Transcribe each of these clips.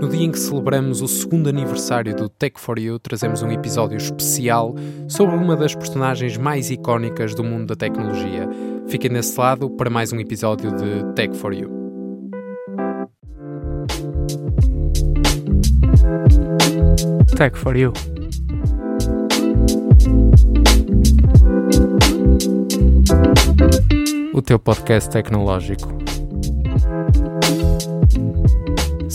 No dia em que celebramos o segundo aniversário do Tech for You, trazemos um episódio especial sobre uma das personagens mais icónicas do mundo da tecnologia. Fiquem desse lado para mais um episódio de Tech for You. Tech for You. O teu podcast tecnológico.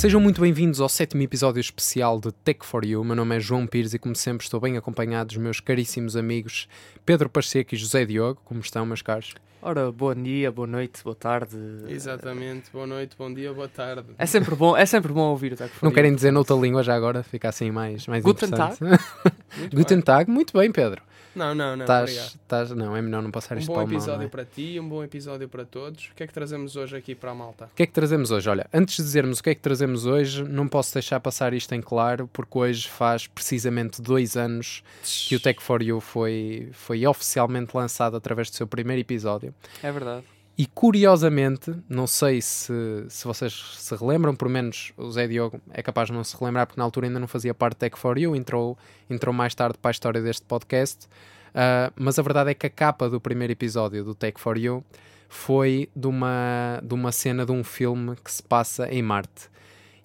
Sejam muito bem-vindos ao sétimo episódio especial de Tech for You. Meu nome é João Pires e, como sempre, estou bem acompanhado dos meus caríssimos amigos Pedro Pacheco e José Diogo. Como estão, meus caros? Ora, bom dia, boa noite, boa tarde. Exatamente, boa noite, bom dia, boa tarde. É sempre bom, é sempre bom ouvir o Tech for Não querem dizer noutra língua já agora? Fica assim mais, mais Guten interessante. Muito Guten bem. Tag, muito bem, Pedro. Não, não, não, obrigado. estás- não, é melhor não passar Um isto bom para a mão, episódio não é? para ti, um bom episódio para todos. O que é que trazemos hoje aqui para a malta? O que é que trazemos hoje? Olha, antes de dizermos o que é que trazemos hoje, não posso deixar passar isto em claro, porque hoje faz precisamente dois anos que o Tech for You foi, foi oficialmente lançado através do seu primeiro episódio. É verdade. E curiosamente, não sei se, se vocês se relembram, pelo menos o Zé Diogo é capaz de não se relembrar, porque na altura ainda não fazia parte do Tech for You, entrou, entrou mais tarde para a história deste podcast. Ah, mas a verdade é que a capa do primeiro episódio do Tech for You foi de uma, de uma cena de um filme que se passa em Marte.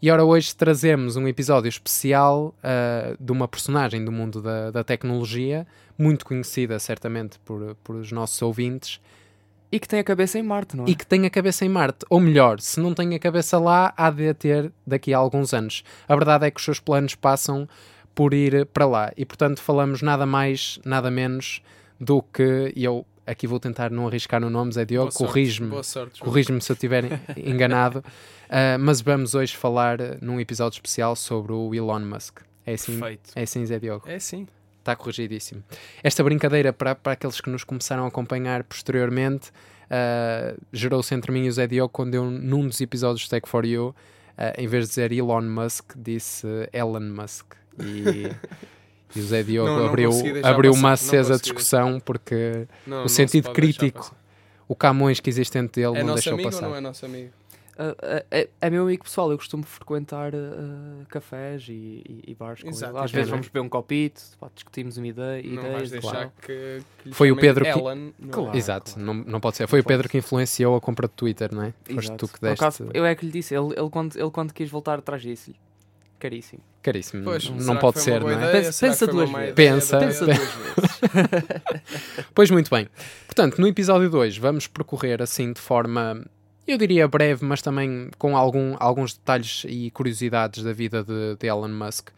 E ora, hoje trazemos um episódio especial ah, de uma personagem do mundo da, da tecnologia, muito conhecida certamente por, por os nossos ouvintes, E que tem a cabeça em Marte, não é? e que tem a cabeça em Marte. Ou melhor, se não tem a cabeça lá, há de a ter daqui a alguns anos. A verdade é que os seus planos passam por ir para lá. E portanto falamos nada mais, nada menos do que. E eu aqui vou tentar não arriscar no nome, Zé Diogo, corrige-me. Boa sorte. João. Corrige-me se eu estiver enganado, Ah, mas vamos hoje falar eh, num episódio especial sobre o Elon Musk. É assim, Perfeito. é assim Zé Diogo. É sim. Está corrigidíssimo. Esta brincadeira, para, para aqueles que nos começaram a acompanhar posteriormente, ah, gerou-se entre mim e o Zé Diogo quando eu, num dos episódios de Tech for You, ah, em vez de dizer Elon Musk, disse Elon Musk. E, e o Zé Diogo Não, não abriu, abriu passar, uma acesa discussão porque Não, o sentido crítico o Camões que existe dentro dele É não nosso deixou amigo passar. ou não é nosso amigo? É, meu amigo pessoal, eu costumo frequentar ah, cafés e, e, e bares com Exato, ele. Às vezes vamos beber um copito, pá, discutimos uma ideia, não ideias. vais deixar claro. que, que lhe Foi o Pedro que- Ellen, não? Claro. Exato, não, não pode ser. Foi o pode Pedro que influenciou a compra de Twitter, não é? Foste tu que Por deste. acaso, eu é que lhe disse, ele, ele, quando, ele quando quis voltar atrás disse-lhe. Caríssimo. Caríssimo. Pois, não pode ser, não é? ideia? Pensa- pensa duas vezes. ideia Pensa- Pensa duas vezes. Pois muito bem. Portanto, no episódio 2 vamos percorrer assim de forma, eu diria breve, mas também com algum, alguns detalhes e curiosidades da vida de, de Elon Musk.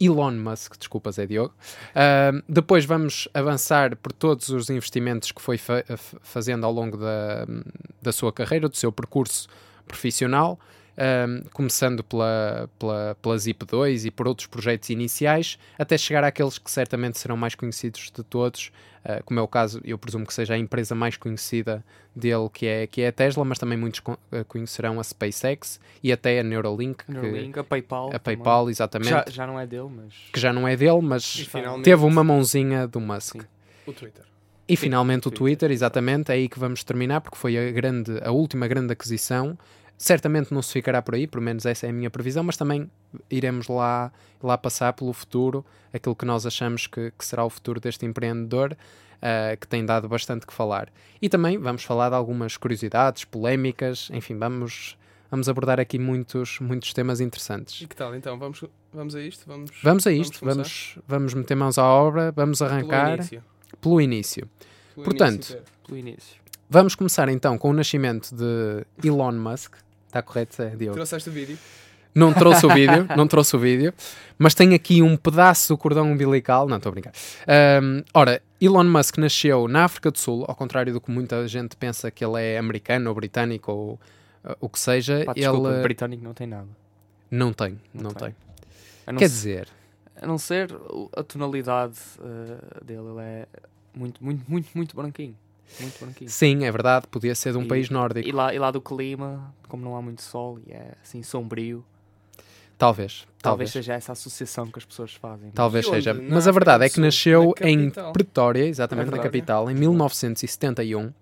Elon Musk, desculpa, Zé Diogo. Ahm, depois vamos avançar por todos os investimentos que foi fa- fazendo ao longo da, da sua carreira, do seu percurso profissional, ahm, começando pela, pela, pela Zip2 e por outros projetos iniciais, até chegar àqueles que certamente serão mais conhecidos de todos, ah, como é o caso, eu presumo que seja a empresa mais conhecida dele, que é, que é a Tesla, mas também muitos ah, conhecerão a SpaceX e até a Neuralink, que- Neuralink, a PayPal. a também. PayPal, exatamente, Já, já não é dele, mas. que já não é dele, mas finalmente, teve uma mãozinha do Musk. Sim. O Twitter. E finalmente o Twitter, Twitter, exatamente, é aí que vamos terminar, porque foi a, grande, a última grande aquisição. Certamente não se ficará por aí, pelo menos essa é a minha previsão, mas também iremos lá, lá passar pelo futuro, aquilo que nós achamos que, que será o futuro deste empreendedor, ah, que tem dado bastante que falar. E também vamos falar de algumas curiosidades, polémicas, enfim, vamos, vamos abordar aqui muitos, muitos temas interessantes. E que tal então? Vamos, vamos a isto? Vamos, Vamos a isto, começar? vamos, vamos meter mãos à obra, vamos Pelo arrancar início. pelo início. Pelo Portanto, início. Pelo início. Vamos começar então com o nascimento de Elon Musk. Está correto, é, Diogo? trouxeste o vídeo? Não trouxe o vídeo, não trouxe o vídeo, mas tem aqui um pedaço do cordão umbilical. Não, estou a brincar. Ahm, ora, Elon Musk nasceu na África do Sul, ao contrário do que muita gente pensa que ele é americano ou britânico ou ah, o que seja. Pá, ele desculpa, britânico não tem nada. não tem, não, Não tem. tem. Quer se- dizer, a não ser a tonalidade eh, dele, ele é muito, muito, muito, muito branquinho. Muito branquinho. sim, é verdade, podia ser de um E- país nórdico. E lá, e lá do clima, como não há muito sol e é assim sombrio, Talvez, talvez, talvez. seja essa associação que as pessoas fazem. Talvez seja. Na Mas a verdade é que nasceu na em. Pretória, exatamente É na capital, em 1971.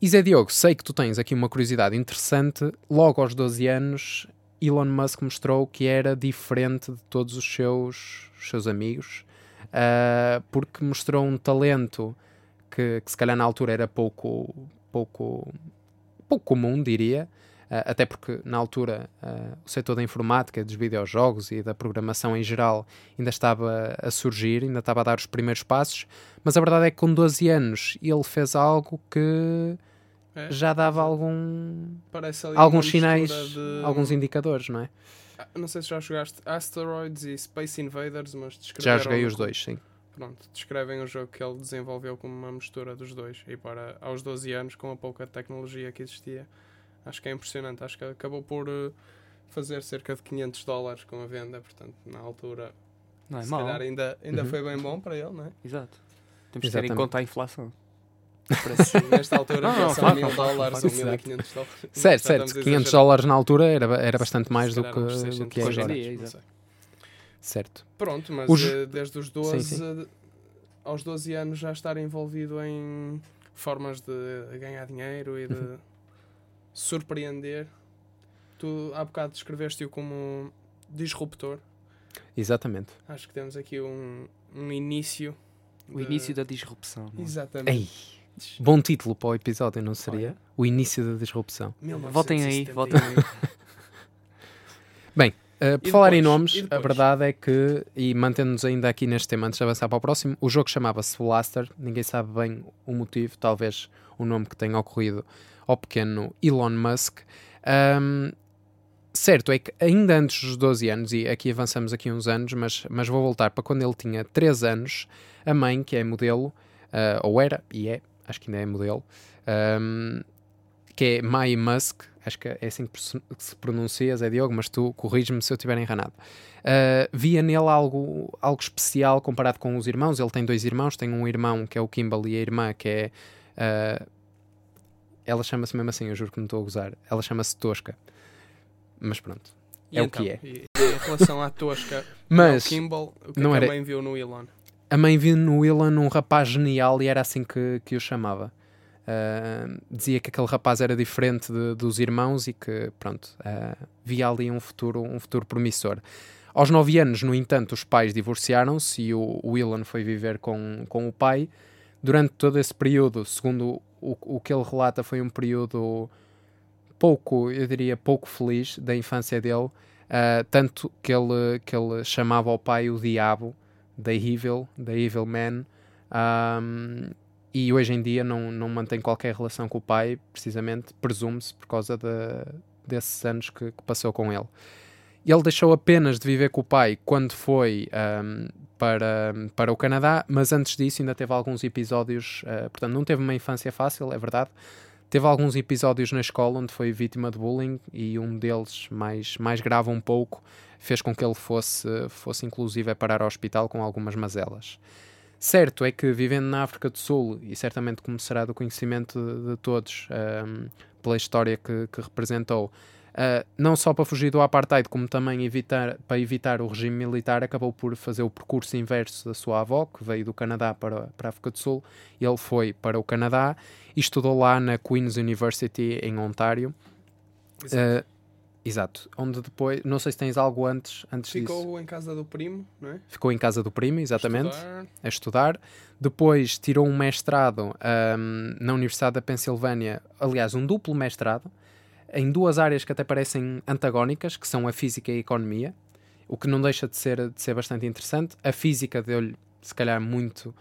E Zé Diogo, sei que tu tens aqui uma curiosidade interessante. Logo aos 12 anos, Elon Musk mostrou que era diferente de todos os seus, seus amigos, uh, porque mostrou um talento que, que, se calhar na altura era pouco, pouco, pouco comum, diria, Uh, até porque na altura uh, o setor da informática, dos videojogos e da programação em geral ainda estava a surgir, ainda estava a dar os primeiros passos, mas a verdade é que com 12 anos ele fez algo que é, já dava algum alguns sinais, de... alguns indicadores, não é? Ah, não sei se já jogaste Asteroids e Space Invaders, mas Já joguei os dois, sim. Pronto, descrevem o jogo que ele desenvolveu como uma mistura dos dois. E para aos 12 anos, com a pouca tecnologia que existia, Acho que é impressionante. Acho que acabou por uh, fazer cerca de 500 dólares com a venda. Portanto, na altura, não é se mal. calhar ainda, ainda uhum. foi bem bom para ele, não é? Exato. Temos de ter em conta a inflação. nesta altura não, não, são mil dólares ou 1500 dólares. Certo, certo. 500 dólares na altura era, era bastante mais do que, do que é hoje em dia. Certo. Pronto, mas os... Eh, desde os 12 sim, sim. aos 12 anos já estar envolvido em formas de ganhar dinheiro e de uhum surpreender. Tu há bocado descreveste-o como disruptor. Exatamente. Acho que temos aqui um, um início. O de... início da disrupção. É? Exatamente. Ei, bom título para o episódio, não seria? Olha. O início da disrupção. Votem aí, votem aí. Bem, Uh, por falar em nomes, a verdade é que, e mantendo-nos ainda aqui neste tema antes de avançar para o próximo, o jogo chamava-se Blaster, ninguém sabe bem o motivo, talvez o nome que tenha ocorrido ao pequeno Elon Musk. Um, certo é que ainda antes dos 12 anos, e aqui avançamos aqui uns anos, mas, mas vou voltar para quando ele tinha 3 anos, a mãe, que é modelo, uh, ou era, e é, acho que ainda é modelo, um, que é Mai Musk, acho que é assim que se pronuncia, Zé Diogo, mas tu corrige-me se eu estiver enganado. Uh, via nele algo, algo especial comparado com os irmãos. Ele tem dois irmãos, tem um irmão que é o Kimball e a irmã que é uh, ela chama-se mesmo assim, eu juro que não estou a gozar. Ela chama-se Tosca. Mas pronto. E é então, o que é. E, em relação à Tosca, Mas, Kimball, o que, não é que era... a mãe viu no Elon? A mãe viu no Elon um rapaz genial e era assim que, que o chamava. Uh, dizia que aquele rapaz era diferente de, dos irmãos e que, pronto, uh, via ali um futuro, um futuro promissor. Aos nove anos, no entanto, os pais divorciaram-se e o, o foi viver com, com o pai. Durante todo esse período, segundo o, o que ele relata foi um período pouco, eu diria, pouco feliz da infância dele, uh, tanto que ele, que ele chamava o pai o diabo, the evil, the evil man, um, e hoje em dia não, não mantém qualquer relação com o pai, precisamente, presume-se, por causa de, desses anos que, que, passou com ele. Ele deixou apenas de viver com o pai quando foi um, para, para o Canadá, mas antes disso ainda teve alguns episódios, uh, portanto, não teve uma infância fácil, é verdade. Teve alguns episódios na escola onde foi vítima de bullying e um deles, mais, mais grave um pouco, fez com que ele fosse, fosse inclusive a parar ao hospital com algumas mazelas. Certo é que vivendo na África do Sul, e certamente como será do conhecimento de, de todos, um, pela história que, que representou, Uh, não só para fugir do apartheid, como também evitar, para evitar o regime militar, acabou por fazer o percurso inverso da sua avó, que veio do Canadá para, para a África do Sul. Ele foi para o Canadá e estudou lá na Queen's University em Ontário. Exato. Uh, exato. Onde depois, não sei se tens algo antes, antes Ficou disso. em casa do primo, não é? Ficou em casa do primo, exatamente. Estudar. A estudar. Depois tirou um mestrado um, na Universidade da Pensilvânia, aliás, um duplo mestrado em duas áreas que até parecem antagónicas, que são a física e a economia, o que não deixa de ser, de ser bastante interessante. A física deu-lhe, se calhar, muito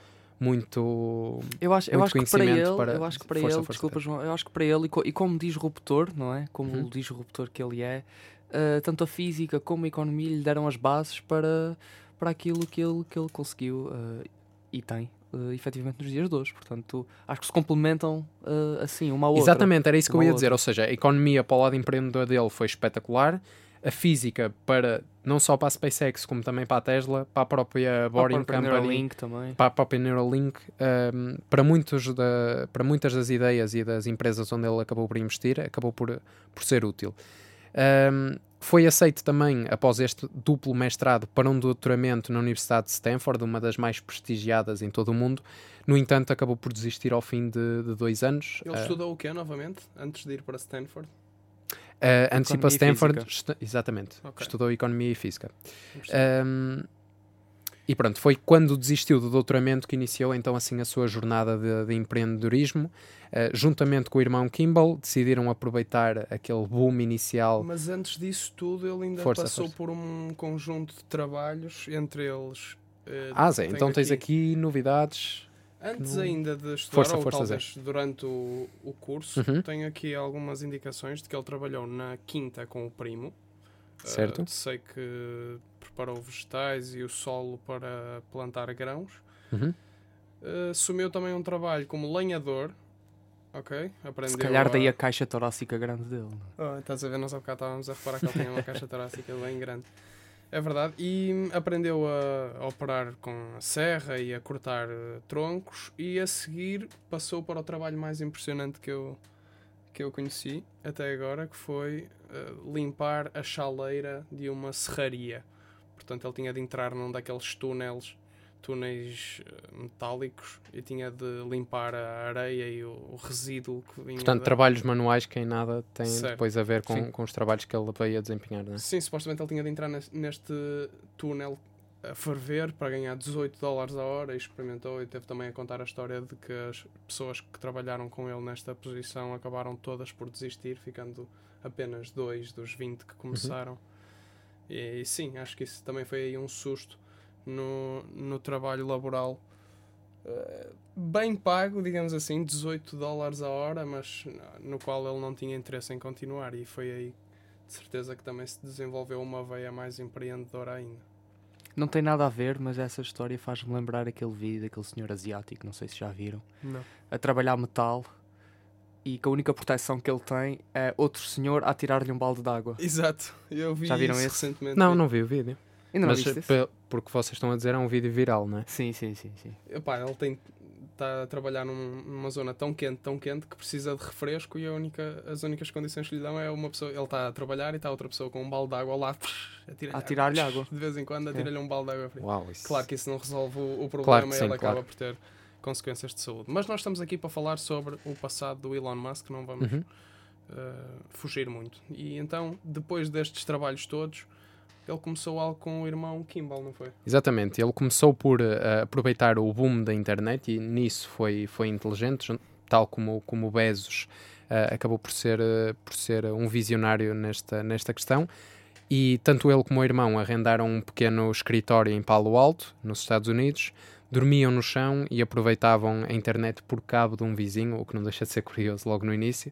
muito eu acho, muito eu acho que para ele para eu acho que para força, ele força, desculpa João eu acho que para ele e, como disruptor não é como uhum. o disruptor que ele é uh, tanto a física como a economia lhe deram as bases para para aquilo que ele que ele conseguiu uh, e tem uh, efetivamente nos dias de hoje. Portanto, acho que se complementam uh, assim, uma a outra. Exatamente, era isso que eu ia outra. dizer. Ou seja, a economia para o lado empreendedor dele foi espetacular, a física para não só para a SpaceX, como também para a Tesla, para a própria Boring para a Company, Neuralink também. para a própria Neuralink, um, para, muitos da, para muitas das ideias e das empresas onde ele acabou por investir, acabou por, por ser útil. Um, foi aceito também, após este duplo mestrado, para um doutoramento na Universidade de Stanford, uma das mais prestigiadas em todo o mundo. No entanto, acabou por desistir ao fim de, de dois anos. Ele uh, estudou o quê, novamente, antes de ir para Stanford? Uh, antecipa Economia e Stanford, física. estu- exatamente, Ok. estudou Economia e Física. Um, e pronto, foi quando desistiu do doutoramento que iniciou então assim a sua jornada de, de empreendedorismo. Uh, juntamente com o irmão Kimball, decidiram aproveitar aquele boom inicial. Mas antes disso tudo, ele ainda Força, passou força. por um conjunto de trabalhos, entre eles. eh, Ah, Zé, então tens aqui novidades. Antes no- ainda de estudar, Força, ou força, talvez durante o, o curso, Uhum. tenho aqui algumas indicações de que ele trabalhou na quinta com o primo. Certo. Uh, sei que preparou vegetais e o solo para plantar grãos. Uhum. Uh, assumiu também um trabalho como lenhador. Ok? Aprendeu Se calhar daí a... a caixa torácica grande dele. Oh, estás a ver, nós há bocado estávamos a reparar que ele tinha uma caixa torácica bem grande. É verdade. E aprendeu a, operar com a serra e a cortar eh, troncos. E a seguir passou para o trabalho mais impressionante que eu, que eu conheci até agora, que foi eh, limpar a chaleira de uma serraria. Portanto, ele tinha de entrar num daqueles túneis, túneis eh, metálicos e tinha de limpar a areia e o, o resíduo que vinha Portanto, da- trabalhos manuais que em nada têm Certo. depois a ver com, Sim. com os trabalhos que ele veio a desempenhar, não é? Sim, supostamente ele tinha de entrar nes- neste túnel a ferver para ganhar 18 dólares a hora e experimentou e teve também a contar a história de que as pessoas que trabalharam com ele nesta posição acabaram todas por desistir, ficando apenas dois dos 20 que começaram. E, e sim, acho que isso também foi aí um susto no, no trabalho laboral. eh, Bem pago, digamos assim, 18 dólares a hora, mas no qual ele não tinha interesse em continuar, e foi aí de certeza que também se desenvolveu uma veia mais empreendedora ainda. Não tem nada a ver, mas essa história faz-me lembrar aquele vídeo daquele senhor asiático, não sei se já viram, Não. a trabalhar metal e que a única proteção que ele tem é outro senhor a tirar-lhe um balde de água. Exato, eu vi Já viram isso esse? recentemente. Não, não vi o vídeo. Ainda não Mas viste pe- porque vocês estão a dizer é um vídeo viral, não é? Sim, sim, sim, sim. Epá, ele tem está a trabalhar num- numa zona tão quente, tão quente que precisa de refresco e a única, as únicas condições que lhe dão é uma pessoa, ele está a trabalhar e está outra pessoa com um balde de água ao lado a tirar-lhe água. De vez em quando a tirar-lhe um balde de água fria. Uau, isso. Claro que isso não resolve o, o problema Claro e sim, ele acaba claro. por ter consequências de saúde. Mas nós estamos aqui para falar sobre o passado do Elon Musk, não vamos Uhum. uh, fugir muito. E então, depois destes trabalhos todos, ele começou algo com o irmão Kimball, não foi? Exatamente, ele começou por eh, aproveitar o boom da internet e nisso foi, foi inteligente, tal como, como Bezos eh, acabou por ser, eh, por ser um visionário nesta, nesta questão. E tanto ele como o irmão arrendaram um pequeno escritório em Palo Alto, nos Estados Unidos, dormiam no chão e aproveitavam a internet por cabo de um vizinho, o que não deixa de ser curioso logo no início,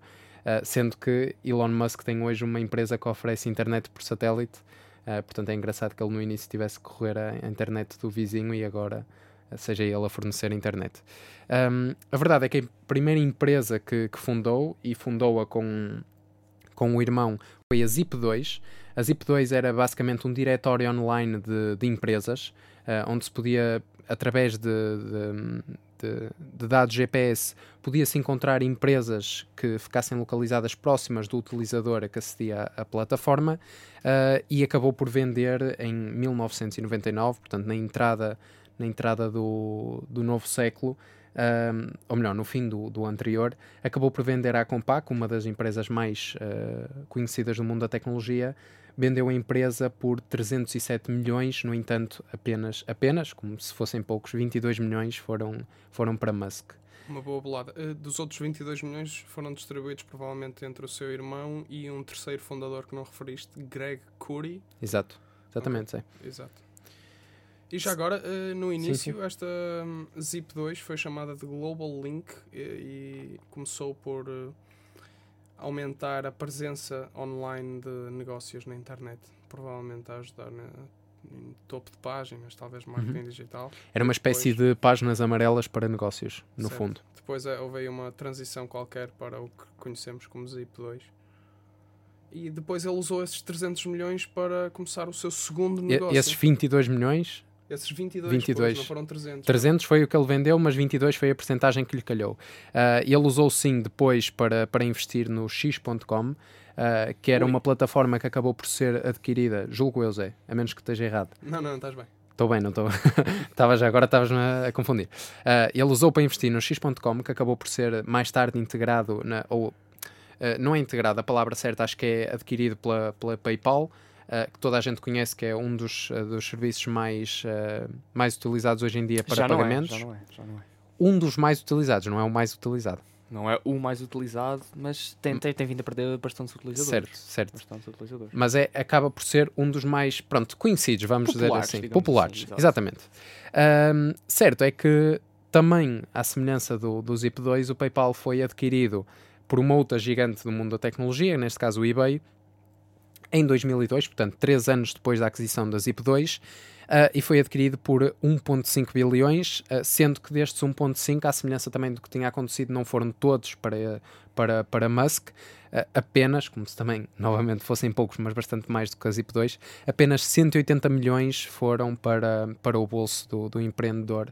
sendo que Elon Musk tem hoje uma empresa que oferece internet por satélite Uh, portanto, é engraçado que ele no início tivesse que correr a internet do vizinho e agora uh, seja ele a fornecer internet. Um, a verdade é que a primeira empresa que, que fundou, e fundou-a com, com o irmão, foi a Zip2. A Zip2 era basicamente um diretório online de, de empresas, uh, onde se podia, através de, de- de- de dados GPS, podia-se encontrar empresas que ficassem localizadas próximas do utilizador a que acedia à plataforma uh, e acabou por vender em 1999, portanto na entrada, na entrada do, do novo século, um, ou melhor, no fim do, do anterior, acabou por vender à Compaq, uma das empresas mais uh, conhecidas do mundo da tecnologia, vendeu a empresa por 307 milhões, no entanto, apenas, apenas, como se fossem poucos, 22 milhões foram, foram para Musk. Uma boa bolada. Uh, dos outros 22 milhões foram distribuídos provavelmente entre o seu irmão e um terceiro fundador que não referiste, Greg Curry. Exato, exatamente, sim. Exato. E já agora, uh, no sim. início, esta hum, Zip2 foi chamada de Global Link e, e começou por aumentar a presença online de negócios na internet. Provavelmente a ajudar na, em topo de páginas, talvez marketing Uhum. digital. Era uma espécie de páginas amarelas para negócios, no Certo. fundo. Depois eh, houve aí uma transição qualquer para o que conhecemos como Zip2. E depois ele usou esses 300 milhões para começar o seu segundo E- negócio. esses 22 milhões, Esses 22, 22. Pois, não foram 300. 300 foi o que ele vendeu, mas 22 foi a percentagem que lhe calhou. Ah, ele usou sim depois para, para investir no X.com, ah, que era Ui. uma plataforma que acabou por ser adquirida, julgo eu, Zé, a menos que esteja errado. Não, não, estás bem. Estou bem, não estou. Estava já, agora estavas-me a, confundir. Ah, ele usou para investir no X.com, que acabou por ser mais tarde integrado, na, ou não é integrado, a palavra certa acho que é adquirido pela, pela PayPal, que toda a gente conhece, que é um dos, dos serviços mais, mais utilizados hoje em dia para já pagamentos. Não é, já não é, já não é. Um dos mais utilizados, não é o mais utilizado. Não é o mais utilizado, mas tem, tem, tem vindo a perder bastantes utilizadores. Certo, certo. Bastantes utilizadores. Mas é, acaba por ser um dos mais, pronto, conhecidos, vamos populares, dizer assim. assim, Populares, assim, exatamente. Um, certo, é que também, à semelhança do, do Zip2, o PayPal foi adquirido por uma outra gigante do mundo da tecnologia, neste caso o eBay, em 2002, portanto, três anos depois da aquisição da Zip2, uh, e foi adquirido por 1,5 bilhões, uh, sendo que destes 1,5, à semelhança também do que tinha acontecido, não foram todos para, para, para Musk, uh, apenas, como se também novamente fossem poucos, mas bastante mais do que a Zip2, apenas 180 milhões foram para, para o bolso do, do empreendedor.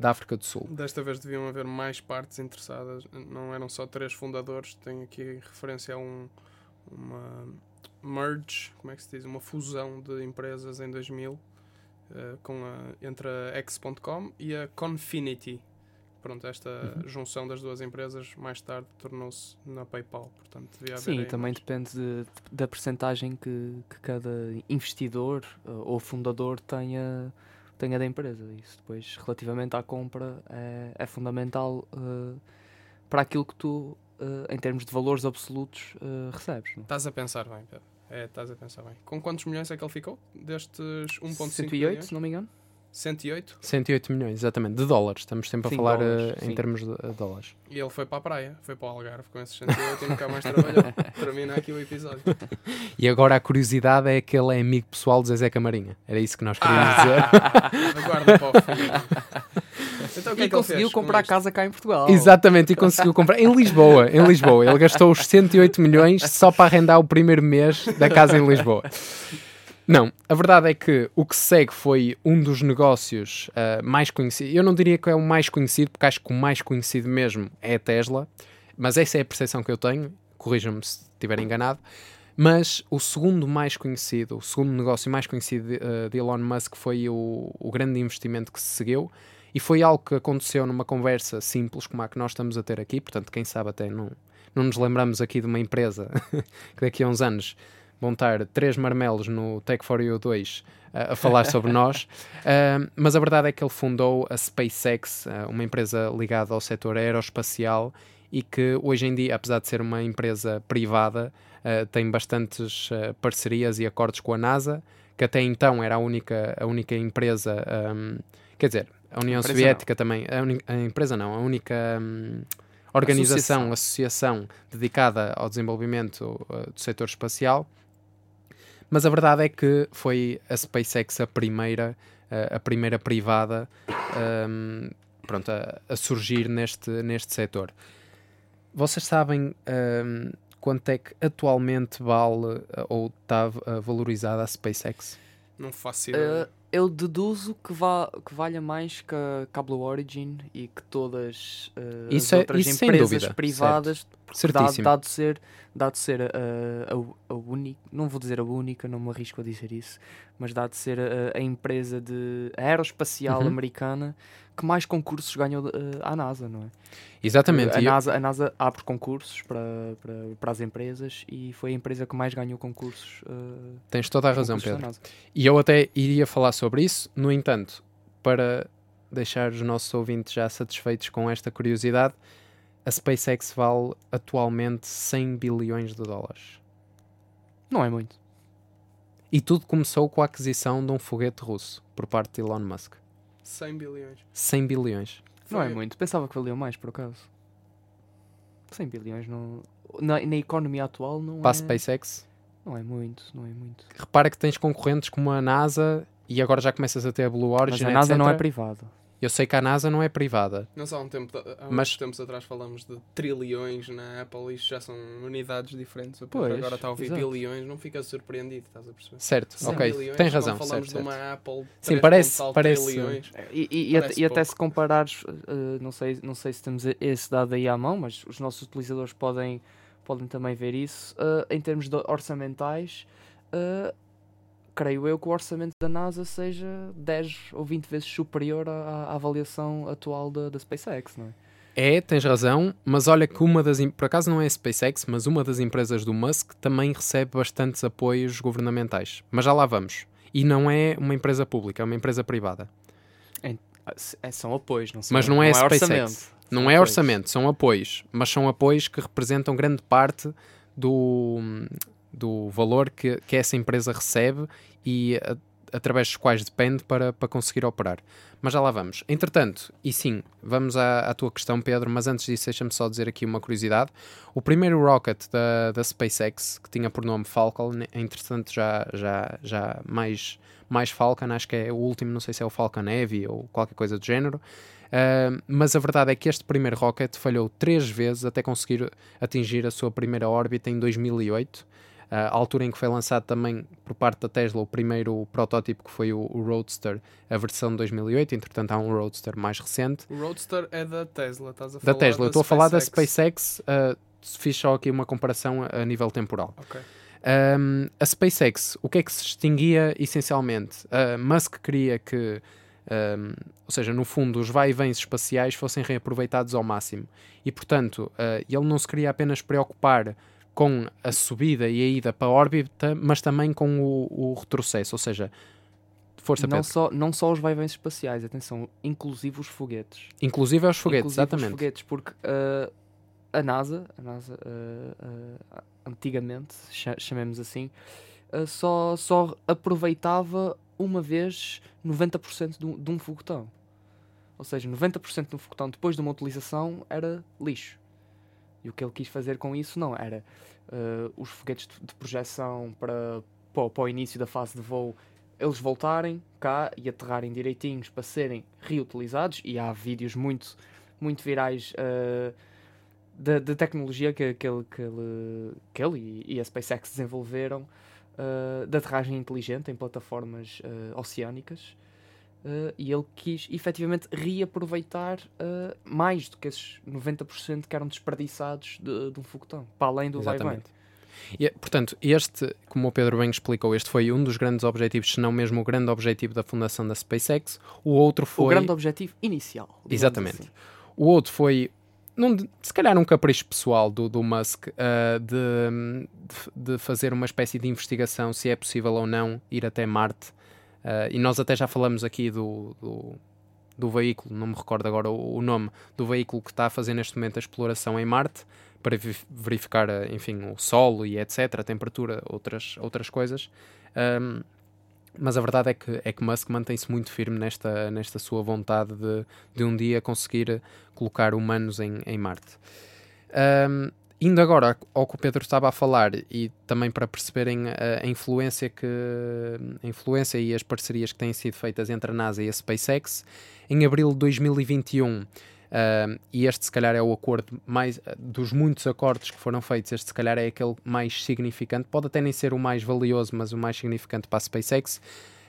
Da África do Sul. Desta vez deviam haver mais partes interessadas, não eram só três fundadores, tem aqui referência a um, uma merge, como é que se diz? Uma fusão de empresas em 2000 uh, com a, entre a X.com e a Confinity. Pronto, esta uhum. junção das duas empresas mais tarde tornou-se na PayPal. Portanto, devia haver Sim, também mais. depende de, da percentagem que, que cada investidor uh, ou fundador tenha, tenha da empresa. Isso depois, relativamente à compra, é, é fundamental uh, para aquilo que tu, em termos de valores absolutos, recebes. Não? Estás a pensar bem, Pedro. É, estás a pensar bem. Com quantos milhões é que ele ficou? Destes 1.5 108, se não me engano. 108? 108 milhões, exatamente, de dólares. Estamos sempre sim, a falar dólares, uh, em termos de uh, dólares. E ele foi para a praia, foi para o Algarve com esses 108 e nunca mais trabalhou. Termina aqui o episódio. E agora a curiosidade é que ele é amigo pessoal de Zezé Camarinha. Era isso que nós queríamos ah, dizer. Aguarda para o fim. Então, e é conseguiu comprar casa cá em Portugal. Exatamente, e conseguiu comprar em Lisboa. Em Lisboa. Ele gastou os 108 milhões só para arrendar o primeiro mês da casa em Lisboa. Não, a verdade é que o que segue foi um dos negócios uh, mais conhecidos. Eu não diria que é o mais conhecido, porque acho que o mais conhecido mesmo é a Tesla, mas essa é a percepção que eu tenho. Corrijam-me se estiver enganado. Mas o segundo mais conhecido, o segundo negócio mais conhecido de, uh, de Elon Musk foi o, o grande investimento que se seguiu, e foi algo que aconteceu numa conversa simples como a que nós estamos a ter aqui, portanto, quem sabe até não, não nos lembramos aqui de uma empresa que daqui a uns anos vão estar três marmelos no Tech for You 2 uh, a falar sobre nós. Uh, mas a verdade é que ele fundou a SpaceX, uh, uma empresa ligada ao setor aeroespacial e que hoje em dia, apesar de ser uma empresa privada, tem bastantes parcerias e acordos com a NASA, que até então era a única, a única empresa, um, quer dizer, a União a Soviética não. também, a, a, empresa não, a única um, organização, associação. associação. dedicada ao desenvolvimento uh, do setor espacial. Mas a verdade é que foi a SpaceX a primeira, uh, a primeira privada um, pronto, a, a, surgir neste, neste setor. Vocês sabem um, quanto é que atualmente vale uh, ou está uh, valorizada a SpaceX? Não faço ideia. Uh, eu deduzo que, vá, que valha mais que a, Blue Origin e que todas uh, as é, outras empresas privadas, dado, dado, ser, dado ser a, a, a única, não vou dizer a única, não me arrisco a dizer isso, mas dado ser a, a empresa de aeroespacial uhum. americana que mais concursos ganhou uh, à NASA, não é? Exatamente. A NASA, a NASA abre concursos para, para, para as empresas e foi a empresa que mais ganhou concursos. Uh, Tens toda a razão, Pedro. E eu até iria falar sobre isso, no entanto, para deixar os nossos ouvintes já satisfeitos com esta curiosidade, a SpaceX vale atualmente 100 bilhões de dólares. Não é muito. E tudo começou com a aquisição de um foguete russo por parte de Elon Musk. 100 bilhões. 100 bilhões. Não é muito. Pensava que valia mais, por acaso. 100 bilhões não... na, na economia atual não Para é... a SpaceX? Não é muito, não é muito. Repara que tens concorrentes como a NASA e agora já começas a ter a Blue Origin, Mas a NASA etc. não é privada. Eu sei que a NASA não é privada. Nós há, um tempo, há uns Mas... tempos atrás falamos de trilhões na Apple, isto já são unidades diferentes. Pois, agora está a ouvir exato. bilhões, não fica surpreendido, estás a perceber? Certo, ok, bilhões, tens razão. falamos certo, de uma Apple Sim, parece, parece trilhões. E, e, parece e até se comparares, uh, não, sei, não sei se temos esse dado aí à mão, mas os nossos utilizadores podem, podem também ver isso. Uh, em termos orçamentais, uh, creio eu que o orçamento da NASA seja 10 ou 20 vezes superior à, à avaliação atual da, da SpaceX, não é? É, tens razão, mas olha que uma das. Por acaso não é a SpaceX, mas uma das empresas do Musk também recebe bastantes apoios governamentais. Mas já lá vamos. E não é uma empresa pública, é uma empresa privada. É, é são apoios, não são, Mas não é, não SpaceX. orçamento. Não São é apoios. orçamento, são apoios. Mas são apoios que representam grande parte do, do valor que, que essa empresa recebe e a- através dos quais depende para, para conseguir operar. Mas já lá vamos. Entretanto, e sim, vamos à, à tua questão, Pedro, mas antes disso, deixa-me só dizer aqui uma curiosidade. O primeiro rocket da, da SpaceX, que tinha por nome Falcon, entretanto já, já, já mais, mais Falcon, acho que é o último, não sei se é o Falcon Heavy ou qualquer coisa do género. Uh, mas a verdade é que este primeiro rocket falhou três vezes até conseguir atingir a sua primeira órbita em 2008, uh, a altura em que foi lançado também por parte da Tesla o primeiro protótipo que foi o, o Roadster, a versão de 2008. Entretanto, há um Roadster mais recente O Roadster é da Tesla, estás a da falar Tesla. Eu estou a falar da SpaceX. Uh, fiz só aqui uma comparação a, a nível temporal. Ok. Um, a SpaceX, o que é que se distinguia essencialmente? Uh, Musk queria que, um, ou seja, no fundo, os vai e vens espaciais fossem reaproveitados ao máximo. E, portanto, uh, ele não se queria apenas preocupar com a subida e a ida para a órbita, mas também com o, o retrocesso. Ou seja, força Não Pedro. só, não só os vai-vens espaciais, atenção, inclusive os foguetes. Inclusive aos foguetes, Inclusive exatamente. Os foguetes, porque uh, a NASA, a NASA uh, uh, antigamente, cha- chamemos assim, só, só aproveitava uma vez 90% de um, de um foguetão. Ou seja, 90% de um foguetão depois de uma utilização era lixo. E o que ele quis fazer com isso não era uh, os foguetes de, projeção para, para, para o início da fase de voo eles voltarem cá e aterrarem direitinhos para serem reutilizados. E há vídeos muito muito virais uh, da, da tecnologia que, que ele, que ele, que ele e, a SpaceX desenvolveram uh, de aterragem inteligente em plataformas uh, oceânicas uh, e ele quis efetivamente reaproveitar uh, mais do que esses 90% que eram desperdiçados de, de um foguetão, para além do vai Exatamente. E, portanto, este, como o Pedro bem explicou, este foi um dos grandes objetivos, se não mesmo o grande objetivo da fundação da SpaceX. O outro foi. O grande objetivo inicial. Exatamente. assim. O outro foi, num se calhar, um capricho pessoal do, do Musk de, de, de fazer uma espécie de investigação se é possível ou não ir até Marte. Ah, e nós até já falamos aqui do, do, do veículo, não me recordo agora o, o nome, do veículo que está a fazer neste momento a exploração em Marte para verificar, ah, enfim, o solo e etc., a temperatura, outras, outras coisas. Ahm, mas a verdade é que, é que Musk mantém-se muito firme nesta, nesta sua vontade de, de um dia conseguir colocar humanos em, em Marte. Ahm, indo agora ao que o Pedro estava a falar e também para perceberem a, influência que a influência e as parcerias que têm sido feitas entre a NASA e a SpaceX, em abril de 2021 ahm, e este se calhar é o acordo mais dos muitos acordos que foram feitos, este se calhar é aquele mais significante, pode até nem ser o mais valioso, mas o mais significante para a SpaceX.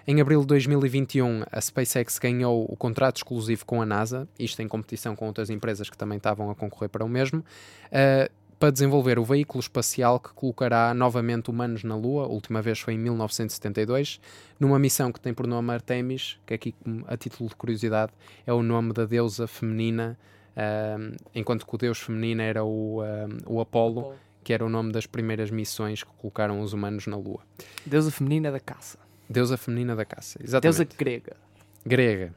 Em abril de 2021, a SpaceX ganhou o contrato exclusivo com a NASA, isto em competição com outras empresas que também estavam a concorrer para o mesmo, eh, para desenvolver o veículo espacial que colocará novamente humanos na Lua. A última vez foi em 1972, numa missão que tem por nome Artemis, que aqui, como a título de curiosidade, é o nome da deusa feminina, eh, enquanto que o deus feminino era o, eh, o Apolo, que era o nome das primeiras missões que colocaram os humanos na Lua. Deusa feminina da caça. Deusa feminina da caça, exatamente. Deusa grega. Grega.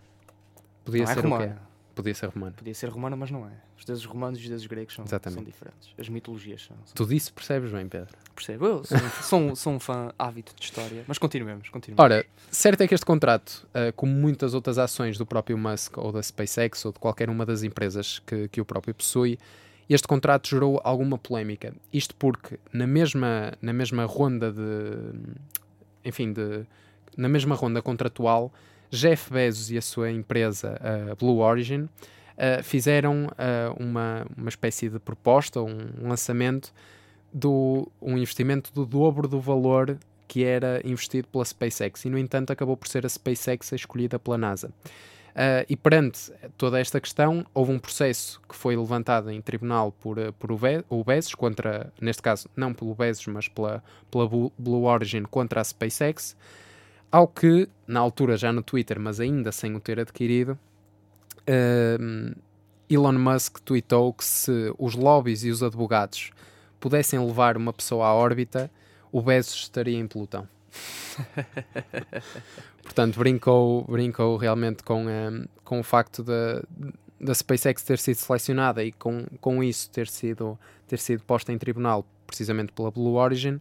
Podia não é ser o quê? Podia ser romano. Podia ser romana, mas não é. Os deuses romanos e os deuses gregos são, são diferentes. As mitologias são. são Tu disso percebes bem, Pedro. Percebo. Eu sou, um- sou, sou um fã ávido de história. Mas continuemos, continuemos. Ora, certo é que este contrato, ah, como muitas outras ações do próprio Musk ou da SpaceX ou de qualquer uma das empresas que, que o próprio possui, este contrato gerou alguma polémica. Isto porque na mesma, na mesma ronda de. Enfim, de, na mesma ronda contratual, Jeff Bezos e a sua empresa a Blue Origin ah, fizeram ah, uma, uma espécie de proposta, um lançamento do um investimento do dobro do valor que era investido pela SpaceX e, no entanto, acabou por ser a SpaceX a escolhida pela NASA. Ah, e perante toda esta questão, houve um processo que foi levantado em tribunal por, por o, Be o Bezos, contra, neste caso, não pelo Bezos, mas pela, pela Blue Origin contra a SpaceX, ao que, na altura já no Twitter, mas ainda sem o ter adquirido, ahm, Elon Musk tweetou que se os lobbies e os advogados pudessem levar uma pessoa à órbita, o Bezos estaria em pelotão. Portanto, brincou, brincou realmente com, um, com o facto da, da SpaceX ter sido selecionada e com, com isso ter sido, ter sido posta em tribunal precisamente pela Blue Origin.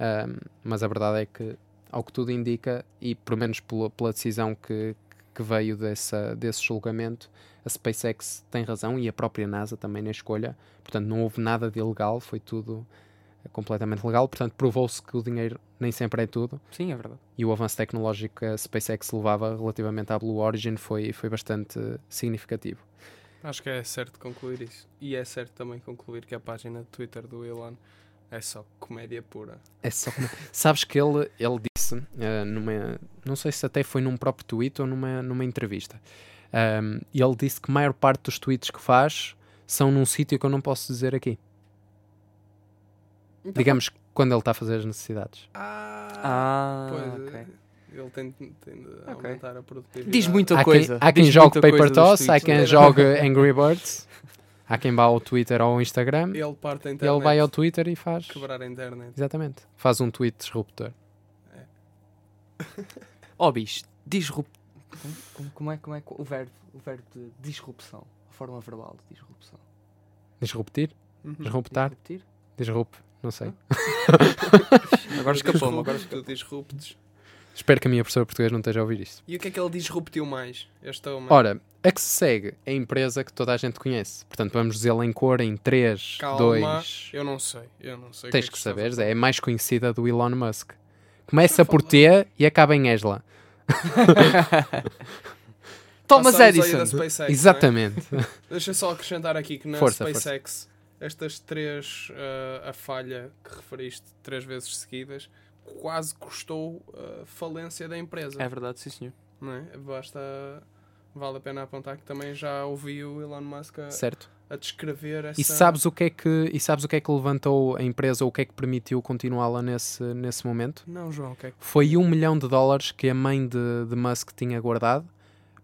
Um, mas a verdade é que, ao que tudo indica, e pelo menos pela, pela decisão que, que veio dessa, desse julgamento, a SpaceX tem razão e a própria NASA também na escolha. Portanto, não houve nada de ilegal, foi tudo completamente legal. Portanto, provou-se que o dinheiro nem sempre é tudo. Sim, é verdade. E o avanço tecnológico que a SpaceX levava relativamente à Blue Origin foi, foi bastante significativo. Acho que é certo concluir isso. E é certo também concluir que a página de Twitter do Elon é só comédia pura. É só comédia. Sabes que ele, ele disse, uh, numa, não sei se até foi num próprio tweet ou numa, numa entrevista, um, ele disse que a maior parte dos tweets que faz são num sítio que eu não posso dizer aqui. Então, Digamos quando ele está a fazer as necessidades. Ah, Ah, pois, ok. ele tem, tem de aumentar a produtividade. Diz muita Há coisa. quem, há quem jogue Paper Toss, há quem jogue Angry Birds, há quem vá ao Twitter ou ao Instagram, Ele parte a internet. ele vai ao Twitter e faz. Quebrar a internet. Exatamente. Faz um tweet disruptor. Ó, bicho, disrup... Como, como é, como é que- o verbo, o verbo de disrupção? A forma verbal de disrupção. Disruptir? Uhum. Disruptar? Disruptir? Disrupt? Não sei. Agora escapou-me, agora escapou tu disruptes. Espero que a minha professora português não esteja a ouvir isto. E o que é que ele disruptiu mais? Este homem. Ora, a que se segue é a empresa que toda a gente conhece. Portanto, vamos dizê-la em cor em 3, Calma, 2. Eu não sei. Eu não sei. o Tens é que a saber, é a mais conhecida do Elon Musk. Começa por T e acaba em Esla. Thomas Passamos Edison. da SpaceX, é? Exatamente. Deixa só acrescentar aqui que na Força, SpaceX estas três, uh, a falha que referiste três vezes seguidas, quase custou a falência da empresa. É verdade, sim senhor. Não é? Basta. Vale a pena apontar que também já ouvi o Elon Musk a, certo. a descrever essa. E sabes o que é que e sabes o que é que levantou a empresa ou o que é que permitiu continuá-la nesse nesse momento? Não, João, o que é que. Foi um milhão de dólares que a mãe de, de Musk tinha guardado,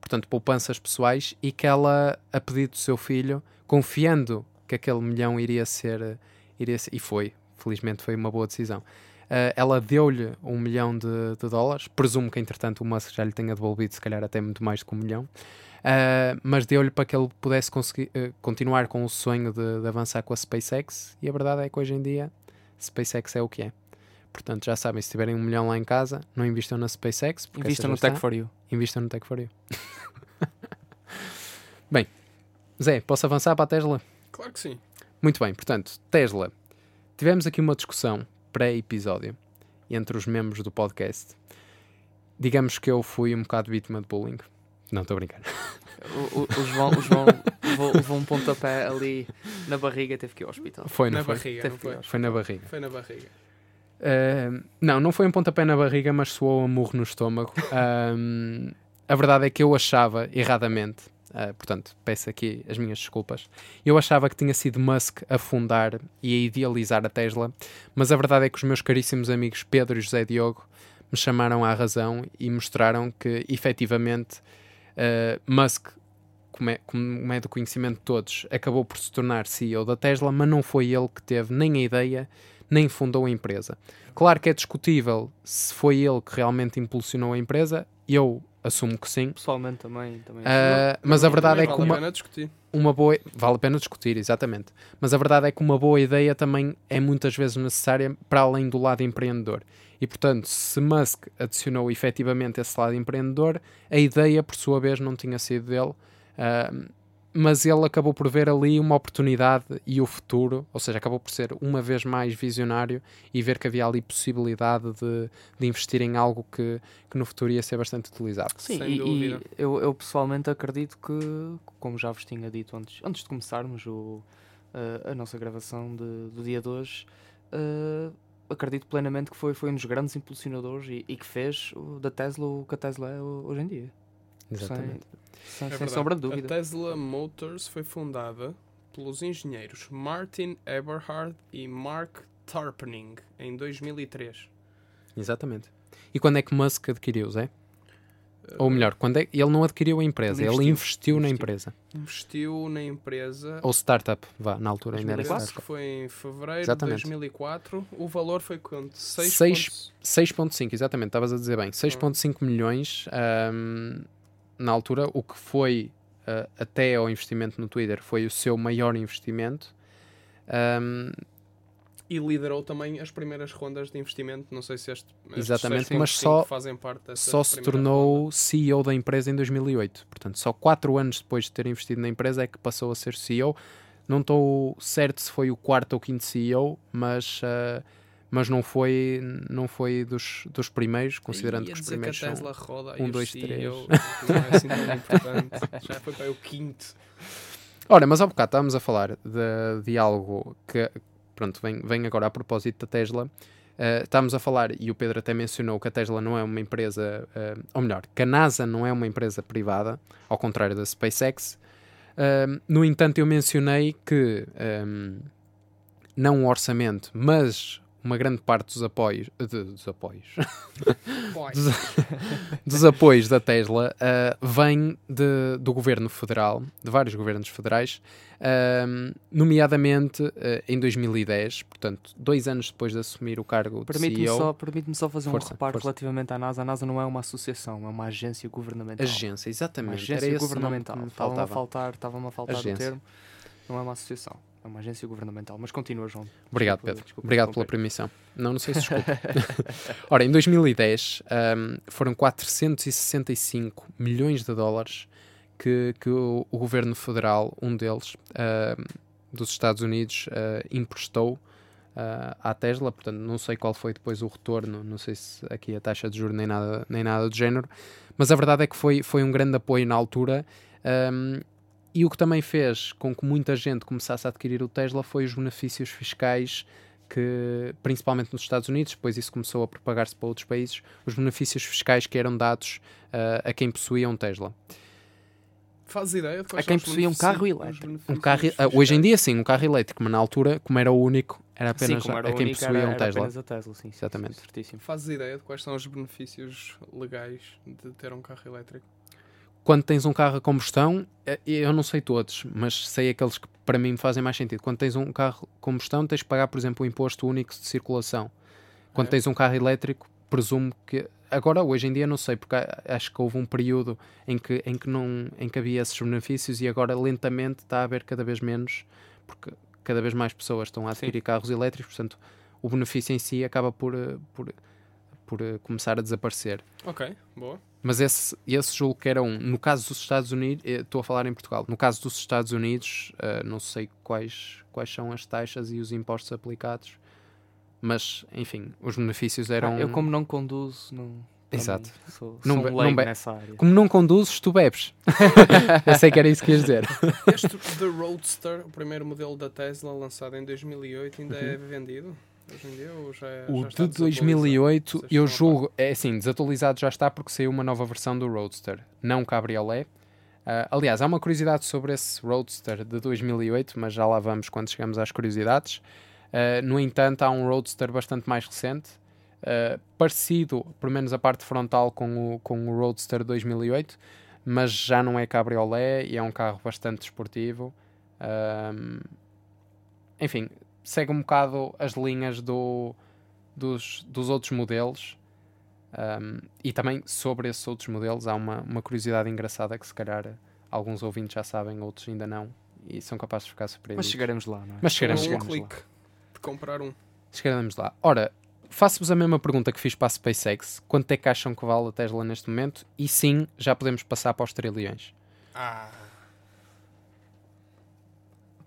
portanto poupanças pessoais, e que ela, a pedido do seu filho, confiando que aquele milhão iria ser, iria ser e foi, felizmente foi uma boa decisão. Uh, ela deu-lhe um milhão de, de dólares, presumo que entretanto o Musk já lhe tenha devolvido, se calhar até muito mais do que um milhão, uh, mas deu-lhe para que ele pudesse conseguir, uh, continuar com o sonho de, de avançar com a SpaceX, e a verdade é que hoje em dia SpaceX é o que é. Portanto, já sabem, se tiverem um milhão lá em casa, não invistam na SpaceX. já no Tech está. for You. Invistam no Tech for You. bem, Zé, posso avançar para a Tesla? Claro que sim. Muito bem, portanto, Tesla. Tivemos aqui uma discussão pré-episódio entre os membros do podcast. Digamos que eu fui um bocado vítima de bullying. Não, estou a brincar. O, o, o João, o João levou, levou um pontapé ali na barriga e teve que ir ao hospital. Foi, não na foi? barriga, Teve não foi? Foi na barriga. Foi na barriga. Uh, não, não foi um pontapé na barriga, mas soou um murro no estômago. Um, a verdade é que eu achava, erradamente, uh, portanto, peço aqui as minhas desculpas, eu achava que tinha sido Musk a fundar e a idealizar a Tesla, mas a verdade é que os meus caríssimos amigos Pedro e José Diogo me chamaram à razão e mostraram que, efetivamente, uh, Musk, como é, como é do conhecimento de todos, acabou por se tornar CEO da Tesla, mas não foi ele que teve nem a ideia nem fundou a empresa. Claro que é discutível se foi ele que realmente impulsionou a empresa, eu assumo que sim. Pessoalmente também. também Ah, mas a verdade é que vale uma, a pena discutir. uma boa. Vale a pena discutir, exatamente. Mas a verdade é que uma boa ideia também é muitas vezes necessária para além do lado empreendedor. E portanto, se Musk adicionou efetivamente esse lado empreendedor, a ideia, por sua vez, não tinha sido dele. ah, mas ele acabou por ver ali uma oportunidade e o futuro, ou seja, acabou por ser uma vez mais visionário e ver que havia ali possibilidade de, de investir em algo que, que no futuro ia ser bastante utilizado. Sim, Sem e, dúvida. e eu, eu pessoalmente acredito que, como já vos tinha dito antes, antes de começarmos o, eh, a nossa gravação de- do dia de hoje, eh, acredito plenamente que foi, foi um dos grandes impulsionadores e, e que fez o- da Tesla o que a Tesla é ho- hoje em dia. Exatamente. Sem, sem, É sem sombra de A dúvida. Tesla Motors foi fundada pelos engenheiros Martin Eberhard e Mark Tarpening em 2003. Exatamente. E quando é que Musk adquiriu, Zé? Ou melhor, quando é, ele não adquiriu a empresa, Ele ele investiu, investiu, na investiu. empresa. Investiu na empresa. Ou startup, vá, na altura ainda era 2004? Acho que startup. foi em fevereiro Exatamente. de 2004. O valor foi quanto? 6 Seis- 6.5, exatamente, estavas a dizer bem. 6.5 milhões ahm, na altura, o que foi ah, até ao investimento no Twitter, foi o seu maior investimento. Ahm, E liderou também as primeiras rondas de investimento. Não sei se este. Exatamente, 6.5 mas só- fazem parte só se tornou ronda. CEO da empresa em 2008. Portanto, só 4 anos depois de ter investido na empresa é que passou a ser CEO. Não estou certo se foi o quarto ou quinto CEO, mas, ah, mas não foi, não foi dos, dos primeiros, considerando que os primeiros que a são... Tesla roda um, dois, CEO, Não é assim tão importante. Já foi para o quinto. Ora, mas há bocado estávamos a falar de, de algo que, pronto, vem, vem agora a propósito da Tesla. Uh, estávamos a falar, e o Pedro até mencionou, que a Tesla não é uma empresa, uh, ou melhor, que a NASA não é uma empresa privada, ao contrário da SpaceX. Uh, no entanto, eu mencionei que um, não o orçamento, mas uma grande parte dos apoios, de- dos apoios, dos, dos apoios da Tesla uh, vem de- do governo federal, de vários governos federais, um, nomeadamente uh, em 2010, portanto, dois anos depois de assumir o cargo de Permite-me CEO, só, permite só fazer Força, um reparo força. relativamente à NASA. A NASA não é uma associação, é uma agência governamental. agência, Uma exatamente, agência o nome governamental. Estava-me a faltar, estava a faltar Agência. o termo. Não é uma associação, é uma agência governamental. Mas continua, João. Obrigado, Desculpa- Pedro. desculpa Obrigado pela permissão. Não, não sei se desculpa. Ora, em 2010 um, foram 465 milhões de dólares que, que o, o governo federal, um deles, um, dos Estados Unidos, uh, emprestou uh, à Tesla. Portanto, não sei qual foi depois o retorno, não sei se aqui a taxa de juros nem nada, nem nada do género, mas a verdade é que foi, foi um grande apoio na altura. um, e o que também fez com que muita gente começasse a adquirir o Tesla foi os benefícios fiscais que, principalmente nos Estados Unidos, depois isso começou a propagar-se para outros países, os benefícios fiscais que eram dados uh, a quem possuía um Tesla. Fazes ideia de quais A quem possuía um carro elétrico. Um carro, uh, hoje em dia sim, um carro elétrico, mas na altura, como era o único, era Sim, apenas como era a quem único, possuía era, um era Tesla. apenas a Tesla, sim. sim, Exatamente. sim, certíssimo. Fazes ideia de quais são os benefícios legais de ter um carro elétrico? Quando tens um carro a combustão, eh, eu não sei todos, mas sei aqueles que para mim me fazem mais sentido. Quando tens um carro a combustão, tens de pagar, por exemplo, o imposto único de circulação. Quando É. tens um carro elétrico, presumo que. Agora, hoje em dia, não sei, porque acho que houve um período em que, em que, não, em que havia esses benefícios e agora lentamente está a haver cada vez menos, porque cada vez mais pessoas estão a adquirir carros elétricos, portanto, o benefício em si acaba por, eh, por, por eh, começar a desaparecer. Ok, boa. Mas esse, esse julgo que era um. No caso dos Estados Unidos, eh, estou a falar em Portugal. No caso dos Estados Unidos, eh, não sei quais, quais são as taxas e os impostos aplicados, mas enfim, os benefícios eram. Ah, eu, como não conduzo, não. Exato. Sou, Não sou be- um não nessa área. Como não conduzes, tu bebes. eu sei que era isso que ias dizer. Este The Roadster, o primeiro modelo da Tesla lançado em 2008, ainda é vendido? Hoje em dia ou já, O já de 2008, Vocês eu julgo, é assim, desatualizado já está porque saiu uma nova versão do Roadster, não cabriolé. Ah, aliás, há uma curiosidade sobre esse Roadster de 2008, mas já lá vamos quando chegamos às curiosidades. Ah, no entanto, há um Roadster bastante mais recente, ah, parecido, pelo menos a parte frontal, com o, com o Roadster de 2008, mas já não é cabriolé e é um carro bastante esportivo. Ahm, enfim, segue um bocado as linhas do, dos, dos outros modelos. Um, e também sobre esses outros modelos há uma, uma curiosidade engraçada que se calhar alguns ouvintes já sabem, outros ainda não, e são capazes de ficar Mas surpreendidos. chegaremos lá, não é? Mas chegaremos, um chegaremos lá. clique de comprar um. Chegaremos lá. Ora, faço-vos a mesma pergunta que fiz para a SpaceX. Quanto é que acham que vale a Tesla neste momento? E sim, já podemos passar para os trilhões. Ah,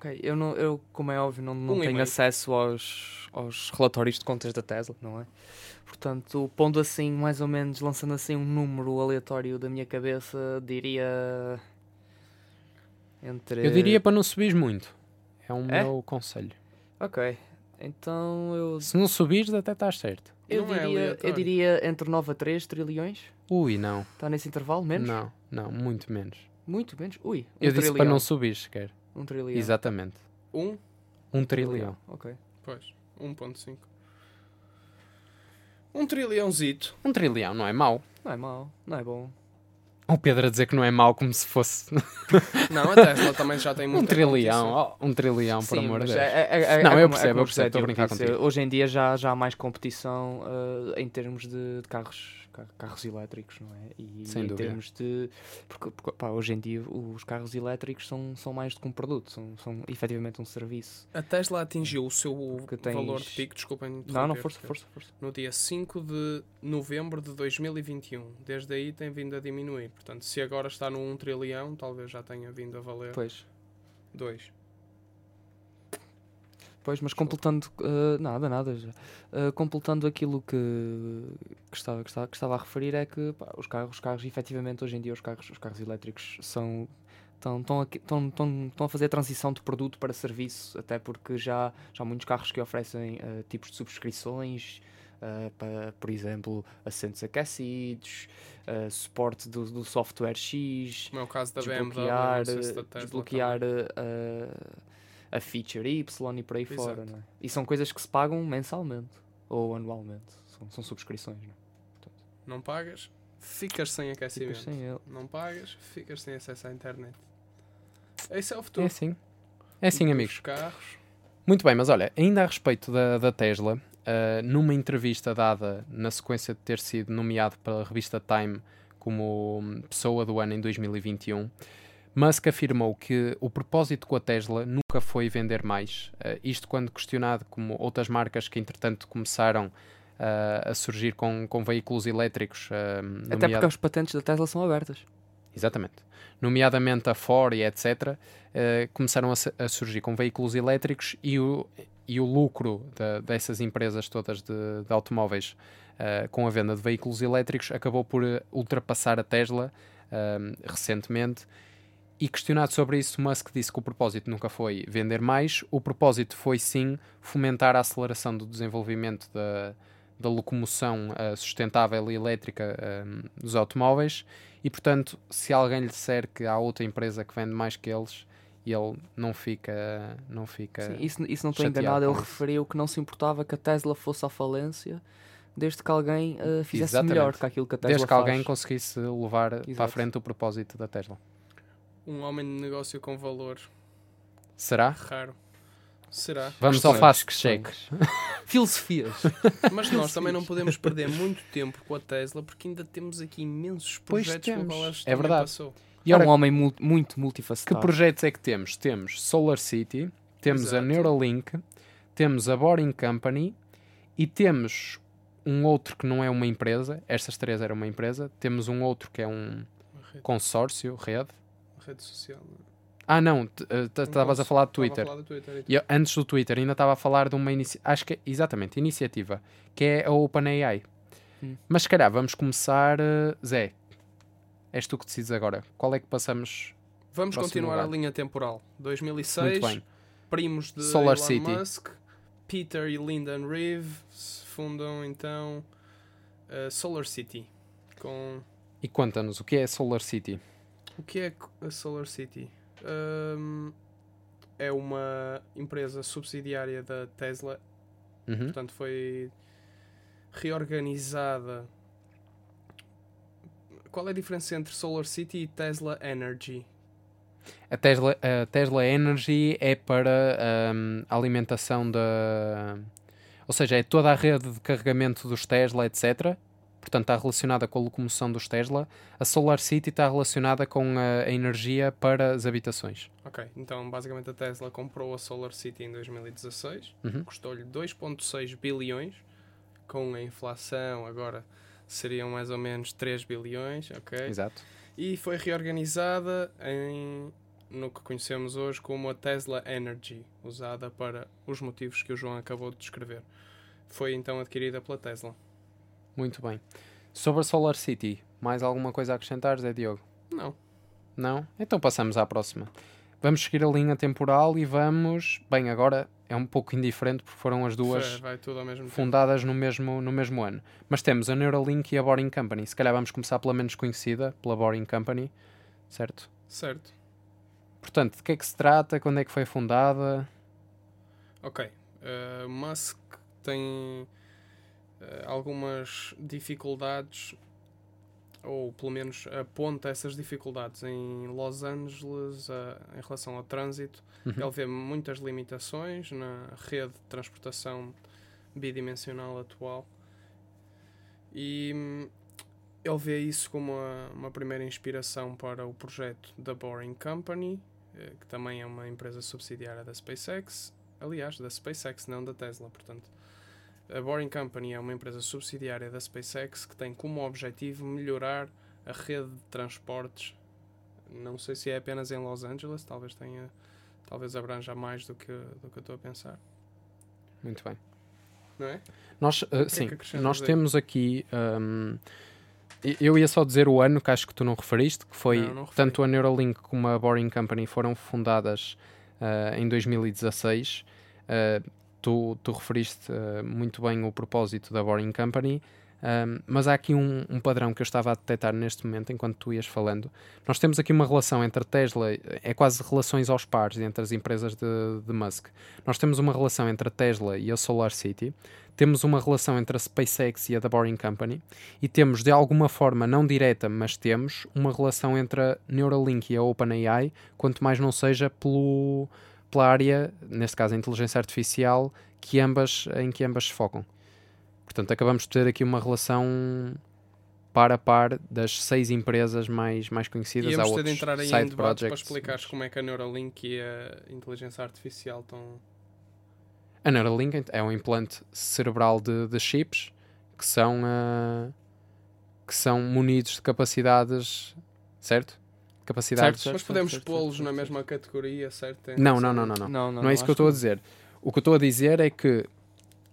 Ok, eu, não, eu como é óbvio, não, não Um tenho acesso aos, aos relatórios de contas da Tesla, não é? Portanto, pondo assim, mais ou menos, lançando assim um número aleatório da minha cabeça, diria. Entre. Eu diria para não subires muito. É um É? meu conselho. Ok, então eu. Se não subires, até estás certo. Eu Não é diria, eu aleatório. diria entre 9 a 3 trilhões. Ui, não. Está nesse intervalo? Menos? Não, não, muito menos. Muito menos? Ui, um Eu disse trilhão. para não subir sequer. Um trilhão. Exatamente. um? Um trilhão. Ok. Pois, 1.5. Um trilhãozito. Um trilhão não é mau. Não é mau, não é bom. O Pedro a dizer que não é mau como se fosse Não, a Tesla também já tem um muita trilhão. oh, um trilhão, por Sim, amor de Deus. é- é- é- Não, é eu como- é percebo, eu percebo, José estou a brincar contigo. Hoje em dia já, já há mais competição eh, em termos de, de carros, ca- carros elétricos, não é? E Sem em dúvida. termos de. Porque, porque, pá, hoje em dia os carros elétricos são, são mais do que um produto, são, são efetivamente um serviço. A Tesla atingiu o seu Porque tens- valor de pico, desculpem Não, não, força, força, força. no dia 5 de novembro de 2021. Desde aí tem vindo a diminuir. Portanto, se agora está no 1 trilhão, talvez já tenha vindo a valer Pois. 2. Pois, mas completando. eh, nada, nada. Já. Eh, completando aquilo que, que, estava, que, estava, que estava a referir, é que pá, os carros, os carros, efetivamente, hoje em dia, os carros, os carros elétricos são. Estão, a, a fazer a transição de produto para serviço, até porque já, já há muitos carros que oferecem eh, tipos de subscrições, eh, para, por exemplo, assentos aquecidos, eh, suporte do, do software X, Como é o caso da BMW, desbloquear, se Tesla desbloquear também. A, feature Y e por aí fora. Exato. Não é? E são coisas que se pagam mensalmente ou anualmente. São, são subscrições. Não, é? Não pagas, ficas sem aquecimento. Ficas sem ele. Não pagas, ficas sem acesso à internet. Esse é o futuro. É assim. É assim, amigos. carros. Muito bem, mas olha, ainda a respeito da, da Tesla, ah, numa entrevista dada na sequência de ter sido nomeado pela revista Time como pessoa do ano em 2021, Musk afirmou que o propósito com a Tesla nunca foi vender mais. Ah, isto quando questionado como outras marcas que entretanto começaram ah, a surgir com, com veículos elétricos. ah, Até porque as patentes da Tesla são abertas. Exatamente. Nomeadamente a Ford e etc., começaram a, a surgir com veículos elétricos e o, e o lucro da- dessas empresas todas de, de automóveis com a venda de veículos elétricos acabou por ultrapassar a Tesla recentemente. E questionado sobre isso, Musk disse que o propósito nunca foi vender mais, o propósito foi sim fomentar a aceleração do desenvolvimento da, da locomoção eh, sustentável e elétrica eh, dos automóveis e portanto, se alguém lhe disser que há outra empresa que vende mais que eles, ele não fica. Não fica Sim, isso, isso não estou enganado. Ele isso. referiu que não se importava que a Tesla fosse à falência desde que alguém eh, fizesse Exatamente. melhor que aquilo que a Tesla Desde que alguém faz. conseguisse levar para a Exato. frente o propósito da Tesla. Um homem de negócio com valor Será? raro. Será? Vamos ao Questões, fast questões. check. Filosofias. Mas nós também não podemos perder muito tempo com a Tesla porque ainda temos aqui imensos Pois projetos temos. qual ela É verdade. passou. E é ora, um homem mu- muito que multifacetado. projetos é que temos? Temos Solar City, temos a Exato. Neuralink, temos a Boring Company e temos um outro que não é uma empresa. Estas três eram uma empresa. Temos um outro que é um consórcio, rede. Rede social. é? Ah, não, eh, Um estavas a falar a Twitter. falar do Twitter e E eu, antes do Twitter ainda estava a falar de uma iniciativa, acho que é, exatamente, iniciativa, que é a OpenAI. Hum. Mas se calhar vamos começar, eh, Zé, és tu que decides agora. Qual é que passamos? Vamos continuar lugar. a linha temporal. 2006, Muito bem. primos de Solar Elon City. Musk, Peter e Lyndon Reeves fundam então a Solar City. Com E conta-nos, o que é Solar City? O que é a Solar City? Hum, é uma empresa subsidiária da Tesla, Uhum. portanto foi reorganizada. Qual é a diferença entre Solar City e Tesla Energy? A Tesla, a Tesla Energy é para ahm, a alimentação da... Ou seja, é toda a rede de carregamento dos Tesla, etc. Portanto, está relacionada com a locomoção dos Tesla. A Solar City está relacionada com a, a energia para as habitações. Ok, então basicamente a Tesla comprou a Solar City em 2016, Uhum. custou-lhe 2,6 bilhões, com a inflação agora seriam mais ou menos 3 bilhões, ok? Exato. E foi reorganizada em no que conhecemos hoje como a Tesla Energy, usada para os motivos que o João acabou de descrever. Foi então adquirida pela Tesla. Muito bem. Sobre a Solar City, mais alguma coisa a acrescentar, Zé Diogo? Não. Não? Então passamos à próxima. Vamos seguir a linha temporal e vamos. Bem, agora é um pouco indiferente porque foram as duas tempo. fundadas no mesmo, no mesmo ano. Mas temos a Neuralink e a Boring Company. Se calhar vamos começar pela menos conhecida, pela Boring Company, certo? Certo. Portanto, de que é que se trata? Quando é que foi fundada? Ok. Uh, Musk tem algumas dificuldades ou pelo menos aponta essas dificuldades em Los Angeles uh, em relação ao trânsito. Uhum. Ele vê muitas limitações na rede de transportação bidimensional atual e hum, ele vê isso como uma, uma primeira inspiração para o projeto da Boring Company, eh, que também é uma empresa subsidiária da SpaceX, aliás, da SpaceX, não da Tesla, portanto. A Boring Company é uma empresa subsidiária da SpaceX que tem como objetivo melhorar a rede de transportes. Não sei se é apenas em Los Angeles, talvez tenha, talvez abranja mais do que, do que eu estou a pensar. Muito bem. Não é? Nós, uh, sim, é nós temos aqui. Um, eu ia só dizer o ano que acho que tu não referiste, que foi não, não tanto a Neuralink como a Boring Company foram fundadas uh, em 2016. Uh, tu, tu referiste uh, muito bem o propósito da Boring Company, um, mas há aqui um, um, padrão que eu estava a detectar neste momento, enquanto tu ias falando. Nós temos aqui uma relação entre Tesla, é quase relações aos pares entre as empresas de, de Musk. Nós temos uma relação entre a Tesla e a Solar City, temos uma relação entre a SpaceX e a The Boring Company, e temos de alguma forma, não direta, mas temos uma relação entre a Neuralink e a OpenAI, quanto mais não seja pelo pela área, neste caso a inteligência artificial, que ambas, em que ambas se focam. Portanto, acabamos de ter aqui uma relação par a par das seis empresas mais, mais conhecidas. Íamos ter de entrar aí em debate para explicares como é que a Neuralink e a inteligência artificial estão... A Neuralink é um implante cerebral de, de chips que são, uh, que são munidos de capacidades, certo? Capacidades. Certo, certo, Mas podemos pô-los na mesma categoria, certo? Não, não, não, não, não, não. Não, é isso que eu estou a dizer. O que eu estou a dizer é que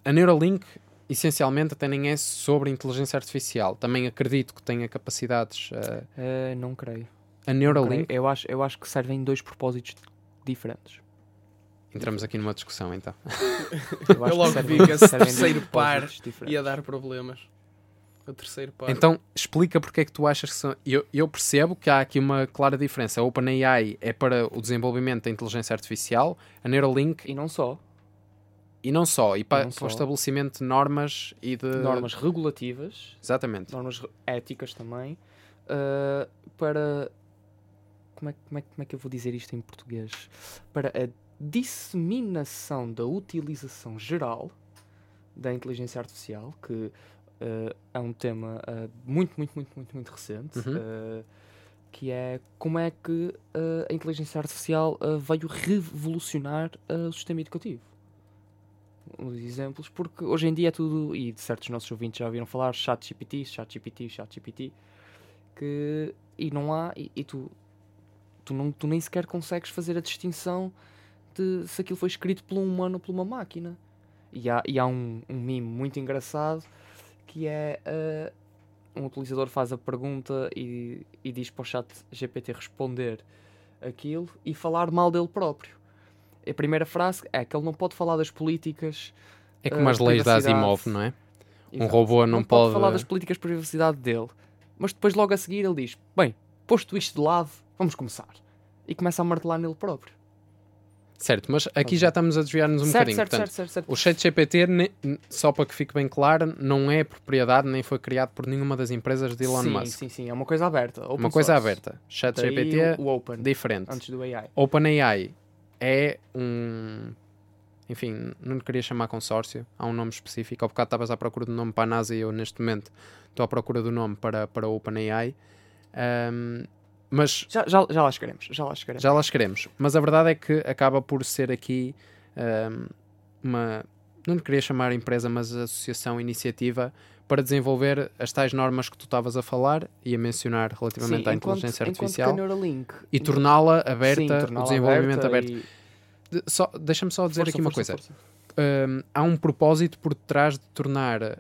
a Neuralink essencialmente até nem é sobre inteligência artificial. Também acredito que tenha capacidades. Uh... Uh, não creio. A Neuralink. Eu acho, eu acho que servem dois propósitos diferentes. Entramos aqui numa discussão então. eu, eu logo vi que esse terceiro par ia dar problemas o terceiro par. Então explica porque é que tu achas que são. Eu, eu percebo que há aqui uma clara diferença. A OpenAI é para o desenvolvimento da inteligência artificial, a Neuralink. E não só. E não só, e para, para o estabelecimento de normas e de. Normas regulativas. Exatamente. Normas éticas também. Uh, para. Como é, como, é, como é que eu vou dizer isto em português? Para a disseminação da utilização geral da inteligência artificial, que uh, é um tema uh, muito, muito, muito, muito, muito recente, uhum. uh, que é como é que a inteligência artificial veio revolucionar o sistema educativo. Uns exemplos, porque hoje em dia é tudo, e de certos nossos ouvintes já ouviram falar, chat GPT, chat GPT, chat GPT, que, e não há, e, e tu, tu, não, tu nem sequer consegues fazer a distinção de se aquilo foi escrito por um humano ou por uma máquina. E há, e há um, um meme muito engraçado que é uh, um utilizador faz a pergunta e, e diz para o chat GPT responder aquilo e falar mal dele próprio. A primeira frase é que ele não pode falar das políticas. É como uh, as leis da Asimov, não é? Exato. Um robô não, não pode... pode falar das políticas de privacidade dele. Mas depois, logo a seguir, ele diz: Bem, posto isto de lado, vamos começar. E começa a martelar nele próprio. Certo, mas aqui já estamos a desviar-nos um certo, bocadinho. Certo, Portanto, certo, certo, O chat GPT, só para que fique bem claro, não é propriedade nem foi criado por nenhuma das empresas de Elon sim, Musk. Sim, sim, é uma coisa aberta. uma coisa source. aberta. Chat GPT, o, o open, diferente. Antes do AI. OpenAI é um... Enfim, não lhe queria chamar consórcio, há um nome específico. Há bocado estavas à procura do nome para a NASA e eu, neste momento, estou à procura do nome para, para OpenAI. Um, mas já, já, já lá chegaremos, já lá chegaremos. Já lá chegaremos. Mas a verdade é que acaba por ser aqui um, uma. Não queria chamar empresa, mas associação, iniciativa para desenvolver as tais normas que tu estavas a falar e a mencionar relativamente Sim, à enquanto, inteligência artificial Neuralink, e torná-la aberta, Sim, o desenvolvimento aberto. E... De, Deixa-me só dizer força, aqui uma força, coisa. Força um, há um propósito por detrás de tornar uh,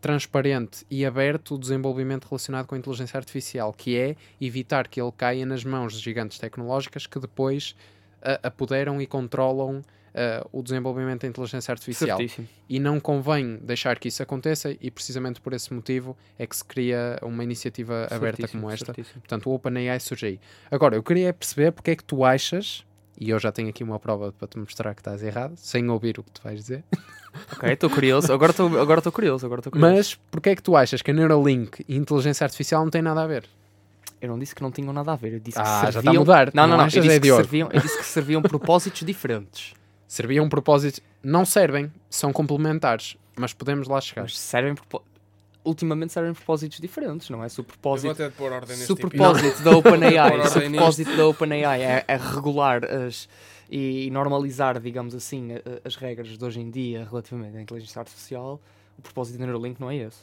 transparente e aberto o desenvolvimento relacionado com a inteligência artificial, que é evitar que ele caia nas mãos de gigantes tecnológicas que depois uh, apoderam e controlam uh, o desenvolvimento da inteligência artificial. Certíssimo. E não convém deixar que isso aconteça, e precisamente por esse motivo é que se cria uma iniciativa aberta como esta. Certíssimo. Portanto, o OpenAI surge aí. Agora, eu queria perceber porque é que tu achas e eu já tenho aqui uma prova para te mostrar que estás errado, sem ouvir o que tu vais dizer. Ok, estou curioso. Agora estou agora curioso, agora estou curioso. Mas porquê é que tu achas que a Neuralink e inteligência artificial não têm nada a ver? Eu não disse que não tinham nada a ver, eu disse que Ah, já serviam... está a mudar. Não, não, Não não, eu é disse, de que serviam, eu disse que serviam propósitos diferentes. Serviam um propósito. Não servem, são complementares, mas podemos lá chegar. Mas servem propo- ultimamente servem propósitos diferentes, não é? Se o Eu vou propósito, ter de pôr ordem neste se o episódio. propósito da OpenAI, se o nisto. propósito da OpenAI é, é regular as, e normalizar, digamos assim, as regras de hoje em dia relativamente à inteligência artificial, o propósito da Neuralink não é esse.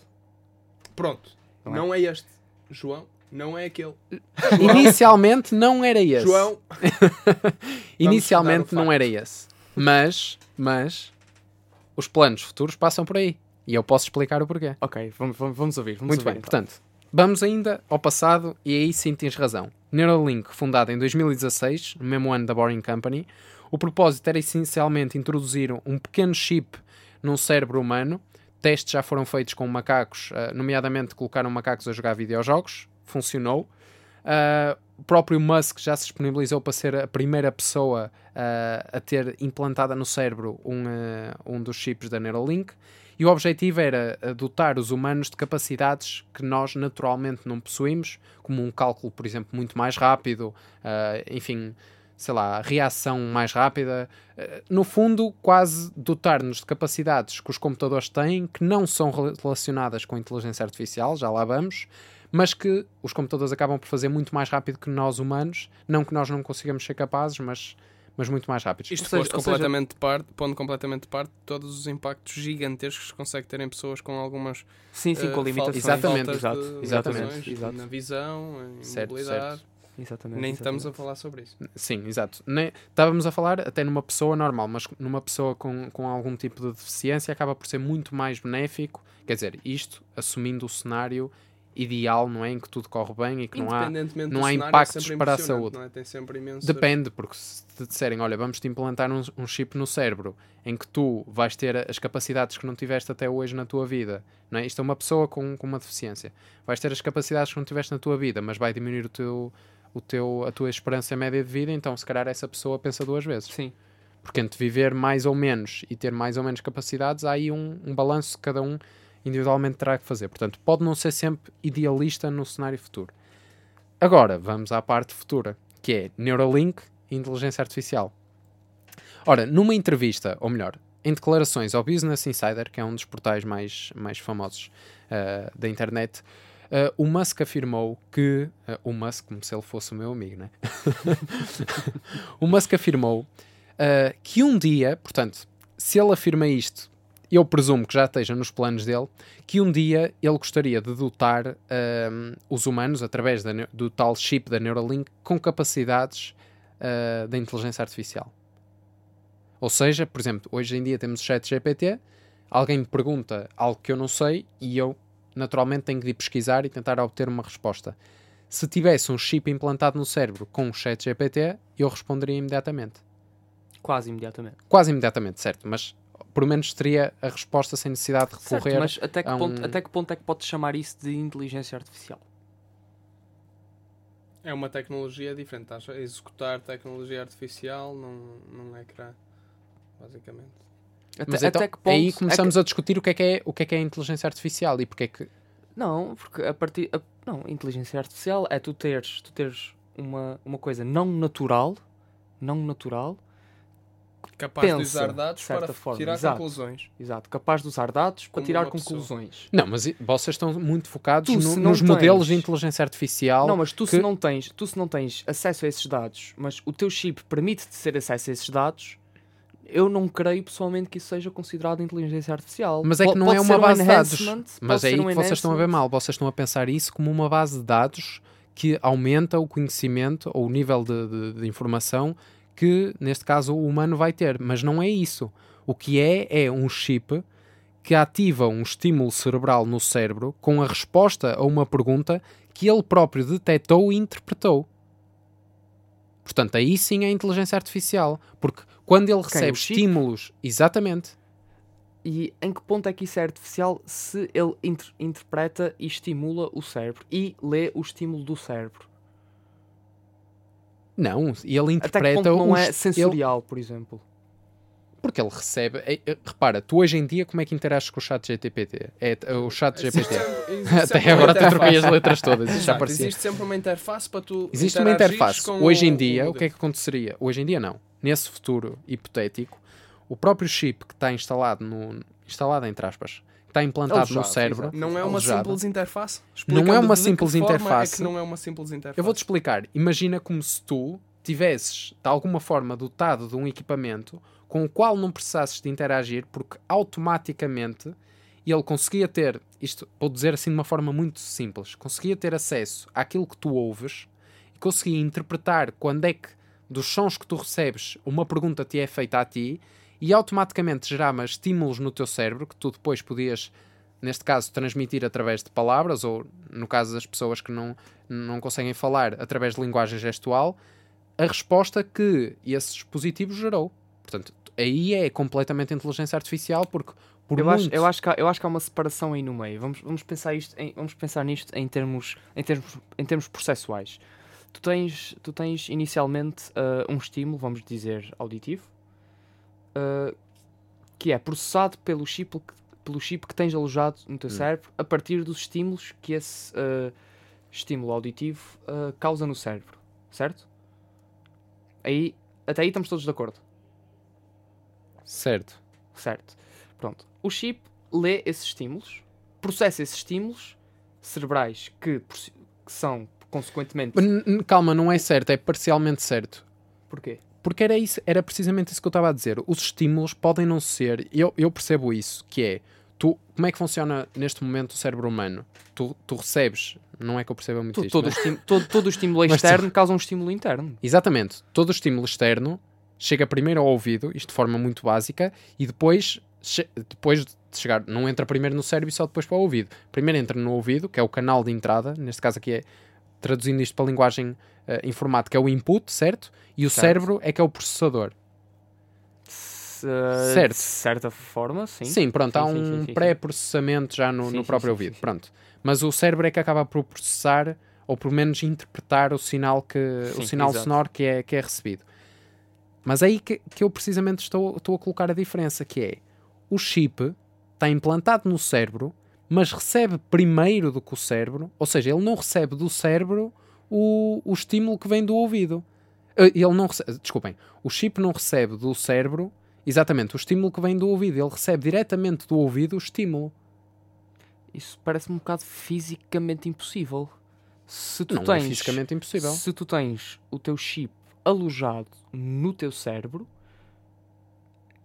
Pronto, Não é? não é este. João, não é aquele. Inicialmente não era esse. João, Inicialmente não era esse. Mas, mas, os planos futuros passam por aí. E eu posso explicar o porquê. Ok, vamos, vamos, ouvir. Vamos Muito ouvir, bem, então. portanto, vamos ainda ao passado e aí sim tens razão. Neuralink, fundada em 2016, no mesmo ano da Boring Company, o propósito era essencialmente introduzir um pequeno chip num cérebro humano. Testes já foram feitos com macacos, ah, nomeadamente colocaram macacos a jogar videojogos, funcionou. Ah, o próprio Musk já se disponibilizou para ser a primeira pessoa ah, a ter implantada no cérebro um, ah, um dos chips da Neuralink. E o objetivo era dotar os humanos de capacidades que nós naturalmente não possuímos, como um cálculo, por exemplo, muito mais rápido, ah, enfim, sei lá, reação mais rápida. Ah, no fundo, quase dotar-nos de capacidades que os computadores têm, que não são rela- relacionadas com a inteligência artificial, já lá vamos, mas que os computadores acabam por fazer muito mais rápido que nós humanos. Não que nós não consigamos ser capazes, mas, mas muito mais rápidos. isto seja- posto seja- completamente de parte, pondo completamente de parte todos os impactos gigantescos que consegue ter em pessoas com algumas Sim, sim, eh, com limitações. Exatamente, exato, de exatamente, exato. na visão, em Certo, mobilidade. certo. Exatamente. Nem estamos a exatamente. falar sobre isso. Sim, exato. Nem- estávamos a falar até numa pessoa normal, mas numa pessoa com, com algum tipo de deficiência acaba por ser muito mais benéfico. Quer dizer, isto assumindo o cenário ideal, não é? Em que tudo corre bem e que não há. Não há é impactos para a saúde. é? Tem sempre imenso. Depende, porque se te disserem, olha, vamos te implantar um, um chip no cérebro em que tu vais ter as capacidades que não tiveste até hoje na tua vida, não é? Isto é uma pessoa com, com uma deficiência. Vais ter as capacidades que não tiveste na tua vida, mas vai diminuir o teu, o teu, a tua esperança média de vida, então se calhar essa pessoa pensa duas vezes. Sim. Porque entre viver mais ou menos e ter mais ou menos capacidades, há aí um, um balanço que cada um individualmente terá que fazer. Portanto, pode não ser sempre idealista no cenário futuro. Agora, vamos à parte futura, que é Neuralink e inteligência artificial. Ora, numa entrevista, ou melhor, em declarações ao Business Insider, que é um dos portais mais, mais famosos ah, da internet, ah, o Musk afirmou que. ah, o Musk, como se ele fosse o meu amigo, né? o Musk afirmou que um dia, portanto, se ele afirma isto, eu presumo que já esteja nos planos dele, que um dia ele gostaria de dotar ahm, os humanos, através da do tal chip da Neuralink, com capacidades ah, da inteligência artificial. Ou seja, por exemplo, hoje em dia temos o chat GPT, alguém me pergunta algo que eu não sei e eu naturalmente tenho de ir pesquisar e tentar obter uma resposta. Se tivesse um chip implantado no cérebro com o chat GPT, eu responderia imediatamente. Quase imediatamente. Quase imediatamente, certo, mas pelo menos teria a resposta sem necessidade de Certo, recorrer. mas até que, a ponto, um- até que ponto é que podes chamar isso de inteligência artificial? É uma tecnologia diferente. Estás a executar tecnologia artificial num, num ecrã, basicamente. Até, Mas até então, que ponto aí é que- começamos a discutir o que é que é, o que é, que é a inteligência artificial e porque é que. Não, porque a partir. a- não, inteligência artificial é tu teres, tu teres uma, uma coisa não natural, não natural, Capaz de Pensa, usar dados de certa para forma, tirar exato. conclusões. exato, capaz de usar dados para Como tirar uma pessoa. conclusões. Não, mas vocês estão muito focados Tu, no- nos modelos de tens- inteligência artificial. Não, mas tu que- se não tens, tu se não tens acesso a esses dados, mas o teu chip permite-te ter acesso a esses dados, eu não creio pessoalmente que isso seja considerado inteligência artificial. Mas é que não pode é uma um base de dados. Mas é aí um que vocês estão a ver mal. Vocês estão a pensar isso como uma base de dados que aumenta o conhecimento ou o nível de, de- de informação que, neste caso, o humano vai ter. Mas não é isso. O que é, é um chip que ativa um estímulo cerebral no cérebro com a resposta a uma pergunta que ele próprio detectou e interpretou. Portanto, aí sim é inteligência artificial. Porque quando ele recebe chip? estímulos. Exatamente. E em que ponto é que isso é artificial se ele inter- interpreta e estimula o cérebro e lê o estímulo do cérebro? Não, e ele Até que interpreta ponto não os- é ele- sensorial, por exemplo. Porque ele recebe. é- é- repara, tu hoje em dia como é que interages com o chat GPT? É o chat GPT. Até agora até troquei as letras todas, já parecia. Existe sempre uma interface para tu. Existe uma interface. com Hoje em dia, o o que é que aconteceria? Hoje em dia, não. Nesse futuro hipotético, o próprio chip que está instalado no. instalado entre aspas, está implantado no cérebro. exato. Não é uma simples interface? Não é uma simples interface. É que não é uma simples interface. Eu vou-te explicar. Imagina como se tu tivesses, de alguma forma, dotado de um equipamento com o qual não precisasses de interagir, porque automaticamente ele conseguia ter, isto vou dizer assim de uma forma muito simples, conseguia ter acesso àquilo que tu ouves e conseguia interpretar quando é que, dos sons que tu recebes, uma pergunta te é feita a ti e automaticamente gerava estímulos no teu cérebro que tu depois podias neste caso, transmitir através de palavras, ou no caso das pessoas que não, não conseguem falar, através de linguagem gestual, a resposta que esse dispositivo gerou. Portanto, aí é completamente inteligência artificial, porque por Eu muito... acho, eu, acho que há, eu acho que há uma separação aí no meio. Vamos, vamos, pensar, isto em, vamos pensar nisto em termos, em termos, em termos processuais. Tu tens, tu tens inicialmente ah, um estímulo, vamos dizer, auditivo, ah, que é processado pelo chip, que- pelo chip que tens alojado no teu Hum. cérebro a partir dos estímulos que esse ah, estímulo auditivo ah, causa no cérebro. Certo? Aí, até aí estamos todos de acordo. Certo. Certo. Pronto. O chip lê esses estímulos, processa esses estímulos cerebrais que, que são, consequentemente. Calma, não é certo, é parcialmente certo. Porquê? Porque era, isso, era precisamente isso que eu estava a dizer. Os estímulos podem não ser. Eu, eu percebo isso, que é. Tu, como é que funciona neste momento o cérebro humano? Tu, tu recebes. Não é que eu perceba muito To- isto. todo, o mas- estímulo, todo, todo o estímulo Mas tu- externo causa um estímulo interno. Exatamente. Todo o estímulo externo chega primeiro ao ouvido, isto de forma muito básica, e depois, depois de chegar, não entra primeiro no cérebro e só depois para o ouvido. Primeiro entra no ouvido, que é o canal de entrada, neste caso aqui é, traduzindo isto para a linguagem eh, informática, é o input, certo? E o Certo. cérebro é que é o processador. Se- Certo. De certa forma, sim. Sim, pronto, há Sim, sim, um pré-processamento já no, Sim, no próprio sim, ouvido, pronto. Mas o cérebro é que acaba por processar, ou pelo menos interpretar o sinal, que, o sinal exato. sonoro que é, que é recebido. Mas aí que, que eu precisamente estou, estou a colocar a diferença, que é o chip está implantado no cérebro, mas recebe primeiro do que o cérebro, ou seja, ele não recebe do cérebro o, o estímulo que vem do ouvido. Eh, Ele não recebe, desculpem, o chip não recebe do cérebro exatamente o estímulo que vem do ouvido, ele recebe diretamente do ouvido o estímulo. Isso parece-me um bocado fisicamente impossível. Se tu não tens, é fisicamente impossível. Se tu tens o teu chip alojado no teu cérebro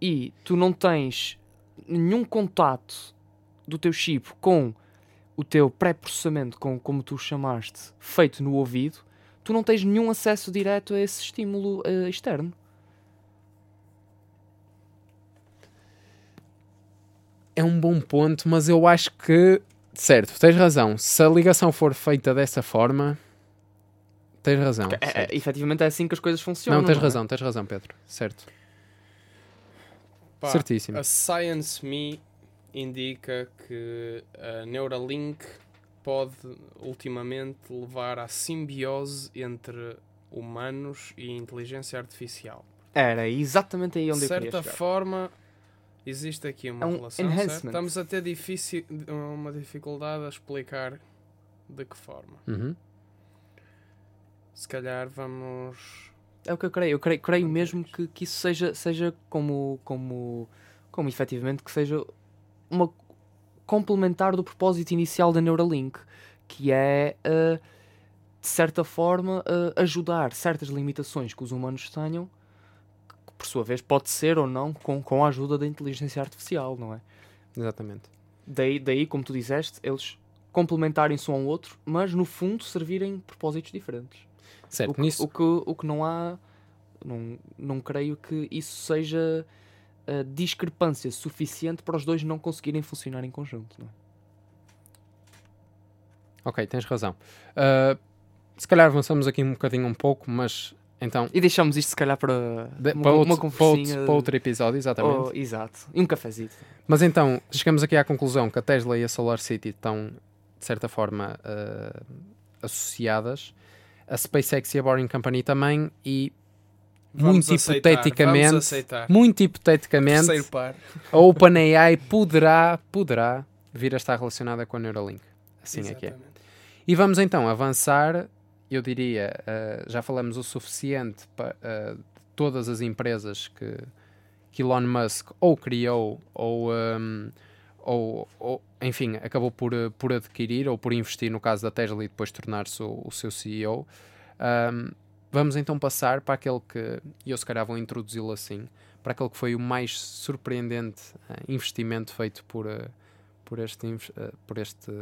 e tu não tens nenhum contato do teu chip com o teu pré-processamento, com, como tu chamaste, feito no ouvido, tu não tens nenhum acesso direto a esse estímulo eh, externo. É um bom ponto, mas eu acho que. Certo, tens razão. Se a ligação for feita dessa forma. Tens razão. É, é, efetivamente é assim que as coisas funcionam. não, tens é? razão, tens razão, Pedro. Certo. Pá, Certíssimo. A Science Me indica que a Neuralink pode ultimamente levar à simbiose entre humanos e inteligência artificial. Era exatamente aí onde de eu queria certa chegar. forma, existe aqui uma É um relação. Estamos a ter difícil, uma dificuldade a explicar de que forma. Uhum. Se calhar vamos. É o que eu creio. Eu creio, creio mesmo que, que isso seja, seja como, como, como efetivamente que seja uma complementar do propósito inicial da Neuralink, que é uh, de certa forma uh, ajudar certas limitações que os humanos tenham, que por sua vez pode ser ou não com, com a ajuda da inteligência artificial, não é? Exatamente. Daí, daí, como tu disseste, eles complementarem-se um ao outro, mas no fundo servirem propósitos diferentes. Certo, O que, nisso. o que, o que não há. Não, não creio que isso seja a discrepância suficiente para os dois não conseguirem funcionar em conjunto. Não é? Ok, tens razão. Uh, se calhar avançamos aqui um bocadinho um pouco, mas então. E deixamos isto, se calhar, para, de- uma, para, outro, uma para, outro, conversinha. para outro episódio, exatamente. Oh, exato. E um cafezito. Mas então, chegamos aqui à conclusão que a Tesla e a Solar City estão, de certa forma, uh, associadas. a SpaceX e a Boring Company também, e Vamos muito aceitar, hipoteticamente, muito hipoteticamente, a OpenAI poderá, poderá vir a estar relacionada com a Neuralink. Assim é que é. E vamos então avançar, eu diria, uh, já falamos o suficiente para uh, todas as empresas que, que Elon Musk ou criou ou, um, ou, ou, enfim, acabou por, uh, por adquirir ou por investir no caso da Tesla e depois tornar-se o, o seu CEO. Um, vamos então passar para aquele que, e eu se calhar vou introduzi-lo assim, para aquele que foi o mais surpreendente investimento feito por, por este, por este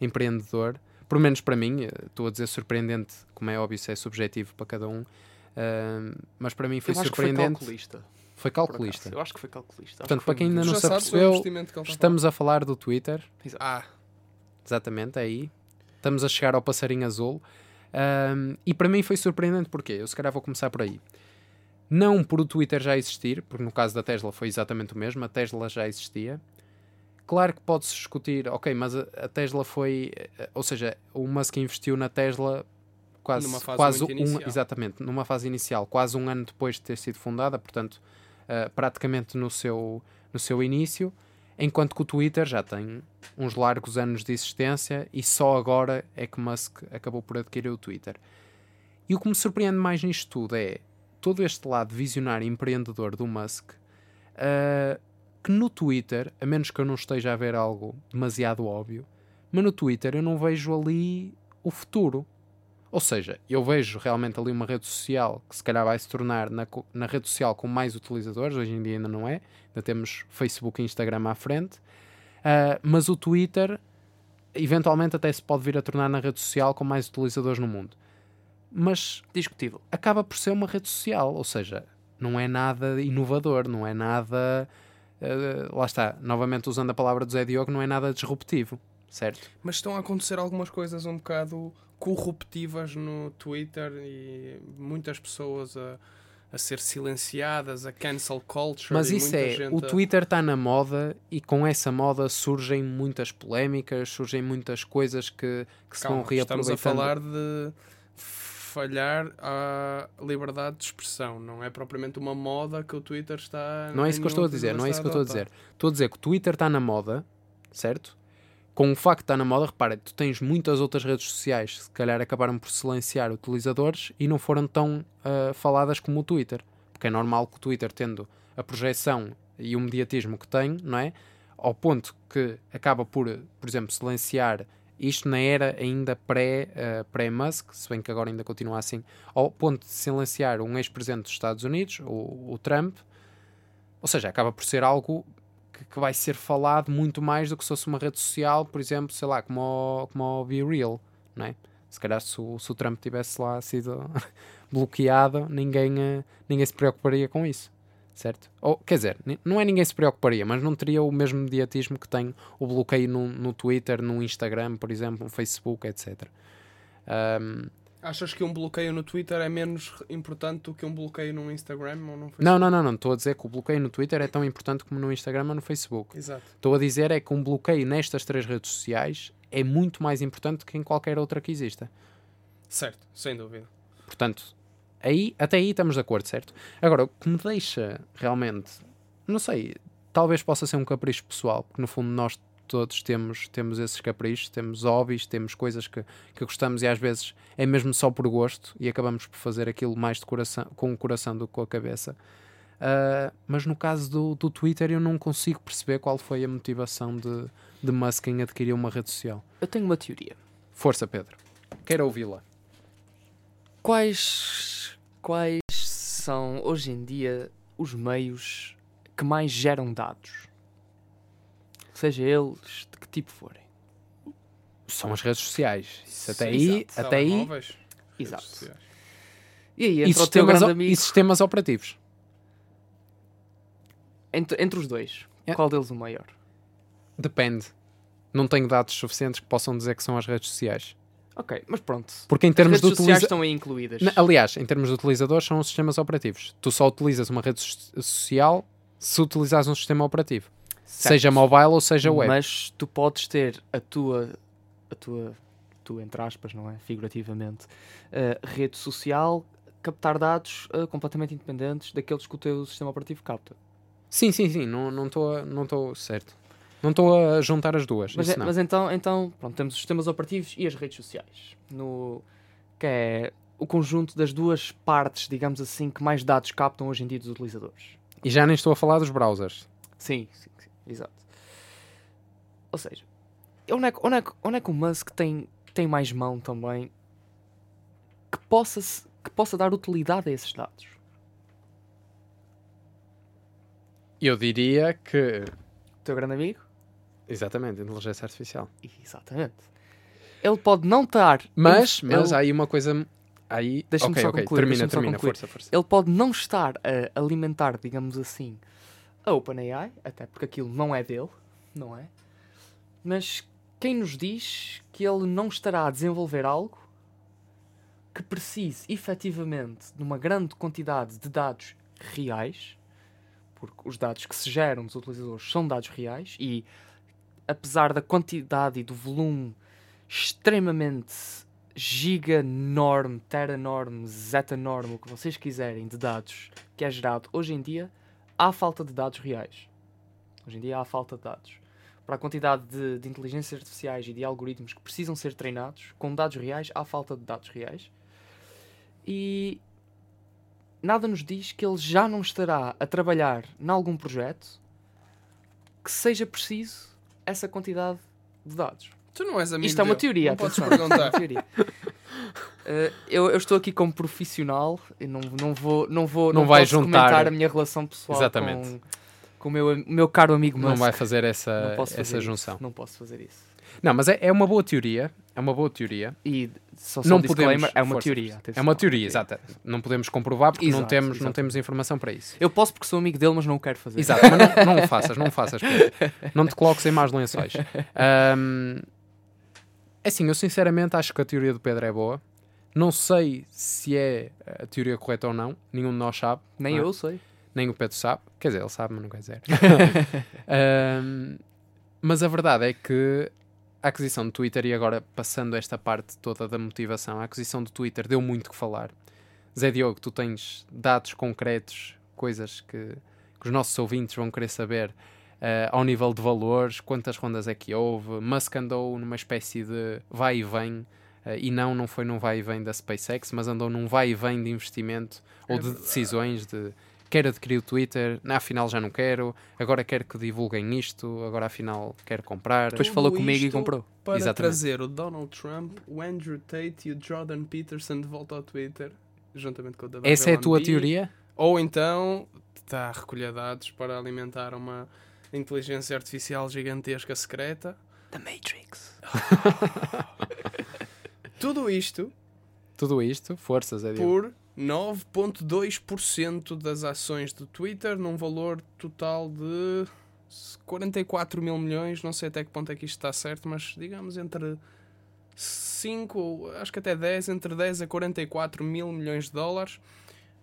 empreendedor, pelo menos para mim, estou a dizer surpreendente, como é óbvio, isso é subjetivo para cada um, uh, mas para mim foi Eu acho surpreendente. Que foi calculista. Foi calculista. Eu acho que foi calculista. Portanto, que foi para quem ainda não se apercebeu, investimento que ele está a Estamos a falar do Twitter. Ah, exatamente, é aí. Estamos a chegar ao passarinho azul. Um, e para mim foi surpreendente porque eu se calhar vou começar por aí. Não por o Twitter já existir, porque no caso da Tesla foi exatamente o mesmo, a Tesla já existia. Claro que pode-se discutir, ok, mas a, a Tesla foi, eh, ou seja, o Musk investiu na Tesla quase, Numa fase quase um, inicial. exatamente, numa fase inicial, quase um ano depois de ter sido fundada, portanto, eh, praticamente no seu, no seu início, enquanto que o Twitter já tem uns largos anos de existência e só agora é que Musk acabou por adquirir o Twitter. E o que me surpreende mais nisto tudo é todo este lado visionário e empreendedor do Musk, uh, que no Twitter, a menos que eu não esteja a ver algo demasiado óbvio, mas no Twitter eu não vejo ali o futuro. Ou seja, eu vejo realmente ali uma rede social que se calhar vai se tornar na, na rede social com mais utilizadores, hoje em dia ainda não é, ainda temos Facebook e Instagram à frente, Uh, mas o Twitter eventualmente até se pode vir a tornar na rede social com mais utilizadores no mundo. Mas Discutível. acaba por ser uma rede social, ou seja, não é nada inovador, não é nada. eh, lá está, novamente usando a palavra do Zé Diogo, não é nada disruptivo, certo? mas estão a acontecer algumas coisas um bocado corruptivas no Twitter e muitas pessoas a, a ser silenciadas, a cancel culture. Mas isso é, gente o a- Twitter está na moda e com essa moda surgem muitas polémicas, surgem muitas coisas que, que se vão Calma, estamos reaproveitando. a falar de falhar à liberdade de expressão. Não é propriamente uma moda que o Twitter está. Não é isso que eu estou a dizer, não é isso que eu estou a dizer. Estou a dizer que o Twitter está na moda, certo? Com o facto de estar na moda, repara, tu tens muitas outras redes sociais que se calhar acabaram por silenciar utilizadores e não foram tão ah, faladas como o Twitter. Porque é normal que o Twitter, tendo a projeção e o mediatismo que tem, não é? Ao ponto que acaba por, por exemplo, silenciar isto na era ainda pré, ah, pré-Musk, se bem que agora ainda continua assim, ao ponto de silenciar um ex-presidente dos Estados Unidos, o, o Trump, ou seja, acaba por ser algo que, que vai ser falado muito mais do que se fosse uma rede social, por exemplo, sei lá, como o, como o Be Real, não é? Se calhar se o, se o Trump tivesse lá sido bloqueado, ninguém, eh, ninguém se preocuparia com isso, certo? Ou, quer dizer, não é ninguém se preocuparia, mas não teria o mesmo mediatismo que tem o bloqueio no, no Twitter, no Instagram, por exemplo, no Facebook, etc. Ahm, Achas que um bloqueio no Twitter é menos importante do que um bloqueio no Instagram ou no Facebook? não, não, não, não. Estou a dizer que o bloqueio no Twitter é tão importante como no Instagram ou no Facebook. Exato. Estou a dizer é que um bloqueio nestas três redes sociais é muito mais importante que em qualquer outra que exista. Certo, sem dúvida. Portanto, aí, até aí estamos de acordo, certo? Agora, o que me deixa realmente, não sei, talvez possa ser um capricho pessoal, porque no fundo nós todos temos, temos esses caprichos, temos hobbies, temos coisas que, que gostamos e às vezes é mesmo só por gosto e acabamos por fazer aquilo mais de coração, com o coração do que com a cabeça. Ah, mas no caso do, do Twitter eu não consigo perceber qual foi a motivação de, de Musk em adquirir uma rede social. Eu tenho uma teoria. Força, Pedro. Quero ouvi-la. Quais, quais são hoje em dia os meios que mais geram dados? Seja eles de que tipo forem. São as redes sociais. Isso até Exato. aí, até aí Exato. sociais. E aí e, entra o teu sistemas, grande o- amigo. e sistemas operativos. Entre, entre os dois, Yeah. qual deles o maior? Depende. Não tenho dados suficientes que possam dizer que são as redes sociais. Ok, mas pronto. Porque em As termos redes de sociais utiliza... estão aí incluídas. Na- Aliás, em termos de utilizadores, são os sistemas operativos. Tu só utilizas uma rede so- social se utilizares um sistema operativo. Certo. Seja mobile ou seja web. Mas tu podes ter a tua, a tua muito, entre aspas, não é? Figurativamente. Uh, rede social, captar dados uh, completamente independentes daqueles que o teu sistema operativo capta. Sim, sim, sim, não estou não não certo. Não estou a juntar as duas. Mas, é, mas, então, então pronto, temos os sistemas operativos e as redes sociais. No, que é o conjunto das duas partes, digamos assim, que mais dados captam hoje em dia dos utilizadores. E já nem estou a falar dos browsers. Sim, sim exato. Ou seja, onde é, onde, é, onde é que o Musk tem, tem mais mão também que possa, que possa dar utilidade a esses dados? Eu diria que. O teu grande amigo? Exatamente, inteligência artificial. Exatamente. Ele pode não estar. Mas, mas há aí uma coisa. Aí... Deixa-me okay, só okay. concluir. Termina, termina, força, força. Ele pode não estar a alimentar, digamos assim, a OpenAI, até porque aquilo não é dele, não é? Mas quem nos diz que ele não estará a desenvolver algo que precise efetivamente de uma grande quantidade de dados reais, porque os dados que se geram dos utilizadores são dados reais e apesar da quantidade e do volume extremamente giga enorme, tera enorme, zeta enorme, o que vocês quiserem de dados que é gerado hoje em dia, há falta de dados reais. Hoje em dia há falta de dados. Para a quantidade de, de inteligências artificiais e de algoritmos que precisam ser treinados com dados reais, há falta de dados reais. E nada nos diz que ele já não estará a trabalhar em algum projeto que seja preciso essa quantidade de dados. Tu não és amigo Isto é uma teoria, Não podes atenção. perguntar. É uma teoria. Uh, eu, eu estou aqui como profissional e não, não vou não vou Não não, vai juntar- comentar a minha relação pessoal Exatamente. com, com o meu, meu caro amigo Não Musk. vai fazer essa, Não posso fazer essa isso. junção. Não posso fazer isso. Não, mas é, é uma boa teoria. É uma boa teoria. E só, só não um podemos. é uma força, teoria. É uma teoria, exato. Não podemos comprovar porque não, Exato, temos, não exatamente. temos informação para isso. Eu posso porque sou amigo dele, mas não o quero fazer. Exato, mas não, não o faças, não o faças. Não te coloques em más lençóis. Ahm, é assim, eu sinceramente acho que a teoria do Pedro é boa. Não sei se é a teoria correta ou não. Nenhum de nós sabe. Nem é? eu sei. Nem o Pedro sabe. Quer dizer, ele sabe, mas não quer dizer. Ahm, mas a verdade é que a aquisição do Twitter, e agora passando esta parte toda da motivação, a aquisição do Twitter deu muito que falar. Zé Diogo, tu tens dados concretos, coisas que, que os nossos ouvintes vão querer saber eh, ao nível de valores, quantas rondas é que houve. Musk andou numa espécie de vai e vem, eh, e não, não foi num vai e vem da SpaceX, mas andou num vai e vem de investimento ou É de verdade. decisões de quero adquirir o Twitter, na afinal já não quero, agora quero que divulguem isto, agora afinal quero comprar. Depois Tudo falou comigo e comprou. Para Exatamente. trazer o Donald Trump, o Andrew Tate e o Jordan Peterson de volta ao Twitter, juntamente com o David Essa é a tua teoria? Ou então está a recolher dados para alimentar uma inteligência artificial gigantesca secreta. The Matrix. Tudo isto Tudo isto, forças, é por 9,2% das ações do Twitter, num valor total de 44 mil milhões. Não sei até que ponto é que isto está certo, mas digamos entre 5, ou acho que até 10, entre 10 a 44 mil milhões de dólares.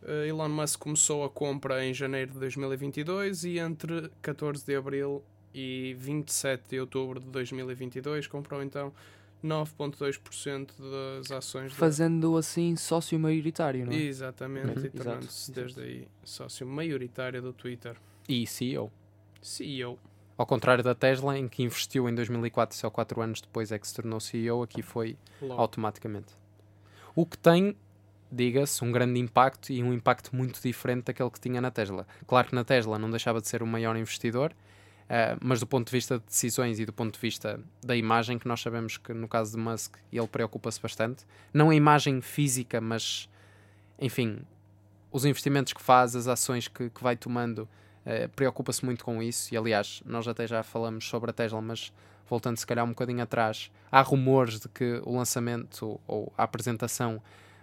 Eh, Elon Musk começou a compra em janeiro de 2022 e entre 14 de abril e 27 de outubro de 2022 comprou então 9,2% das ações da- Fazendo assim sócio maioritário, não é? Exatamente, Uhum. e tornando-se desde aí sócio maioritário do Twitter. E CEO. CEO. Ao contrário da Tesla, em que investiu em 2004 e só 4 anos depois é que se tornou CEO, aqui foi Logo. automaticamente. O que tem, diga-se, um grande impacto e um impacto muito diferente daquele que tinha na Tesla. Claro que na Tesla não deixava de ser o maior investidor, eh, mas do ponto de vista de decisões e do ponto de vista da imagem, que nós sabemos que no caso de Musk ele preocupa-se bastante, não a imagem física, mas enfim, os investimentos que faz, as ações que, que vai tomando, eh, preocupa-se muito com isso. E aliás, nós até já falamos sobre a Tesla, mas voltando se calhar um bocadinho atrás, há rumores de que o lançamento ou a apresentação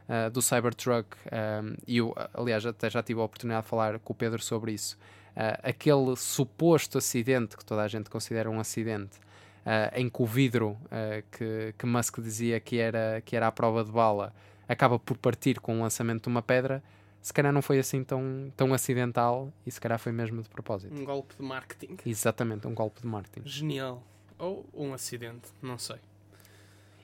ah, do Cybertruck, um, e eu, aliás, até já tive a oportunidade de falar com o Pedro sobre isso, ah, aquele suposto acidente, que toda a gente considera um acidente, ah, em que o vidro ah, que, que Musk dizia que era, que era a prova de bala acaba por partir com o lançamento de uma pedra, se calhar não foi assim tão, tão acidental e se calhar foi mesmo de propósito. Um golpe de marketing. Exatamente, um golpe de marketing. Genial. Ou um acidente, não sei.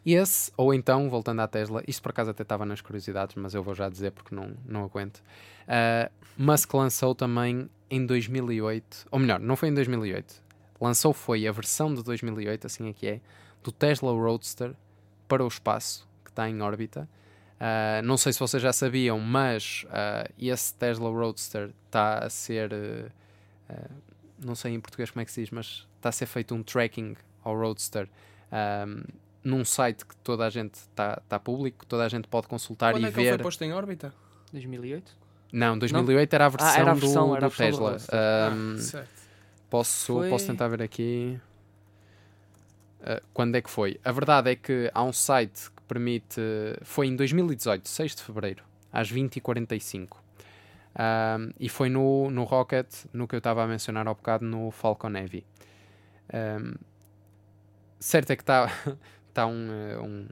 Esse, ou então, voltando à Tesla, isto por acaso até estava nas curiosidades, mas eu vou já dizer porque não, não aguento. Uh, Musk lançou também em 2008, ou melhor, não foi em 2008, lançou foi a versão de 2008, assim é que é, do Tesla Roadster para o espaço, que está em órbita. Uh, não sei se vocês já sabiam, mas uh, esse Tesla Roadster está a ser. Uh, não sei em português como é que se diz, mas está a ser feito um tracking ao Roadster um, num site que toda a gente está tá público, toda a gente pode consultar Quando e é que ver. ele foi posto em órbita? 2008? Não, 2008 Era, a versão Ah, era a versão, do, era a do versão do Tesla. Roadster. Um, ah, certo. posso, Foi- posso tentar ver aqui. Uh, quando é que foi? A verdade é que há um site que permite. Foi em 2018, 6 de fevereiro, às 20h45. Um, e foi no, no Rocket, no que eu estava a mencionar há bocado, no Falcon Heavy. Um, certo é que está tá um, uh, um,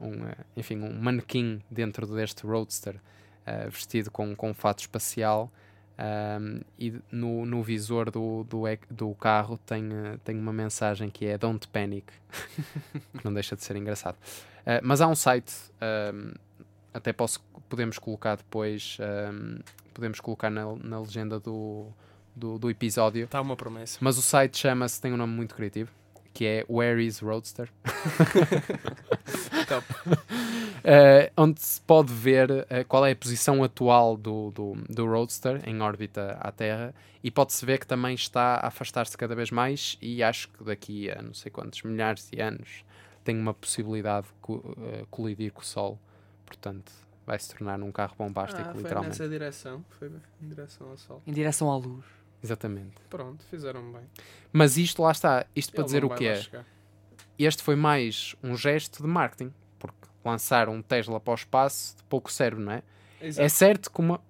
um, uh, enfim, um manequim dentro deste Roadster uh, vestido com, com um fato espacial um, e no, no visor do, do, do carro tem, tem uma mensagem que é Don't Panic, que não deixa de ser engraçado. Uh, mas há um site, um, até posso, podemos colocar depois, um, podemos colocar na, na legenda do, do, do episódio, Está uma promessa. mas o site chama-se, tem um nome muito criativo, que é Where is Roadster? Top. Eh, onde se pode ver eh, qual é a posição atual do, do, do Roadster em órbita à Terra e pode-se ver que também está a afastar-se cada vez mais e acho que daqui a não sei quantos milhares de anos tem uma possibilidade de co- eh, colidir com o Sol. Portanto, vai se tornar um carro bombástico, Ah, foi literalmente. nessa direção. Foi em direção ao sol. Em direção à luz. Exatamente. Pronto, fizeram bem. Mas isto lá está, isto para Ele dizer não o que é. chegar. este foi mais um gesto de marketing, porque lançar um Tesla para o espaço de pouco serve, não é? É Exato. certo que uma...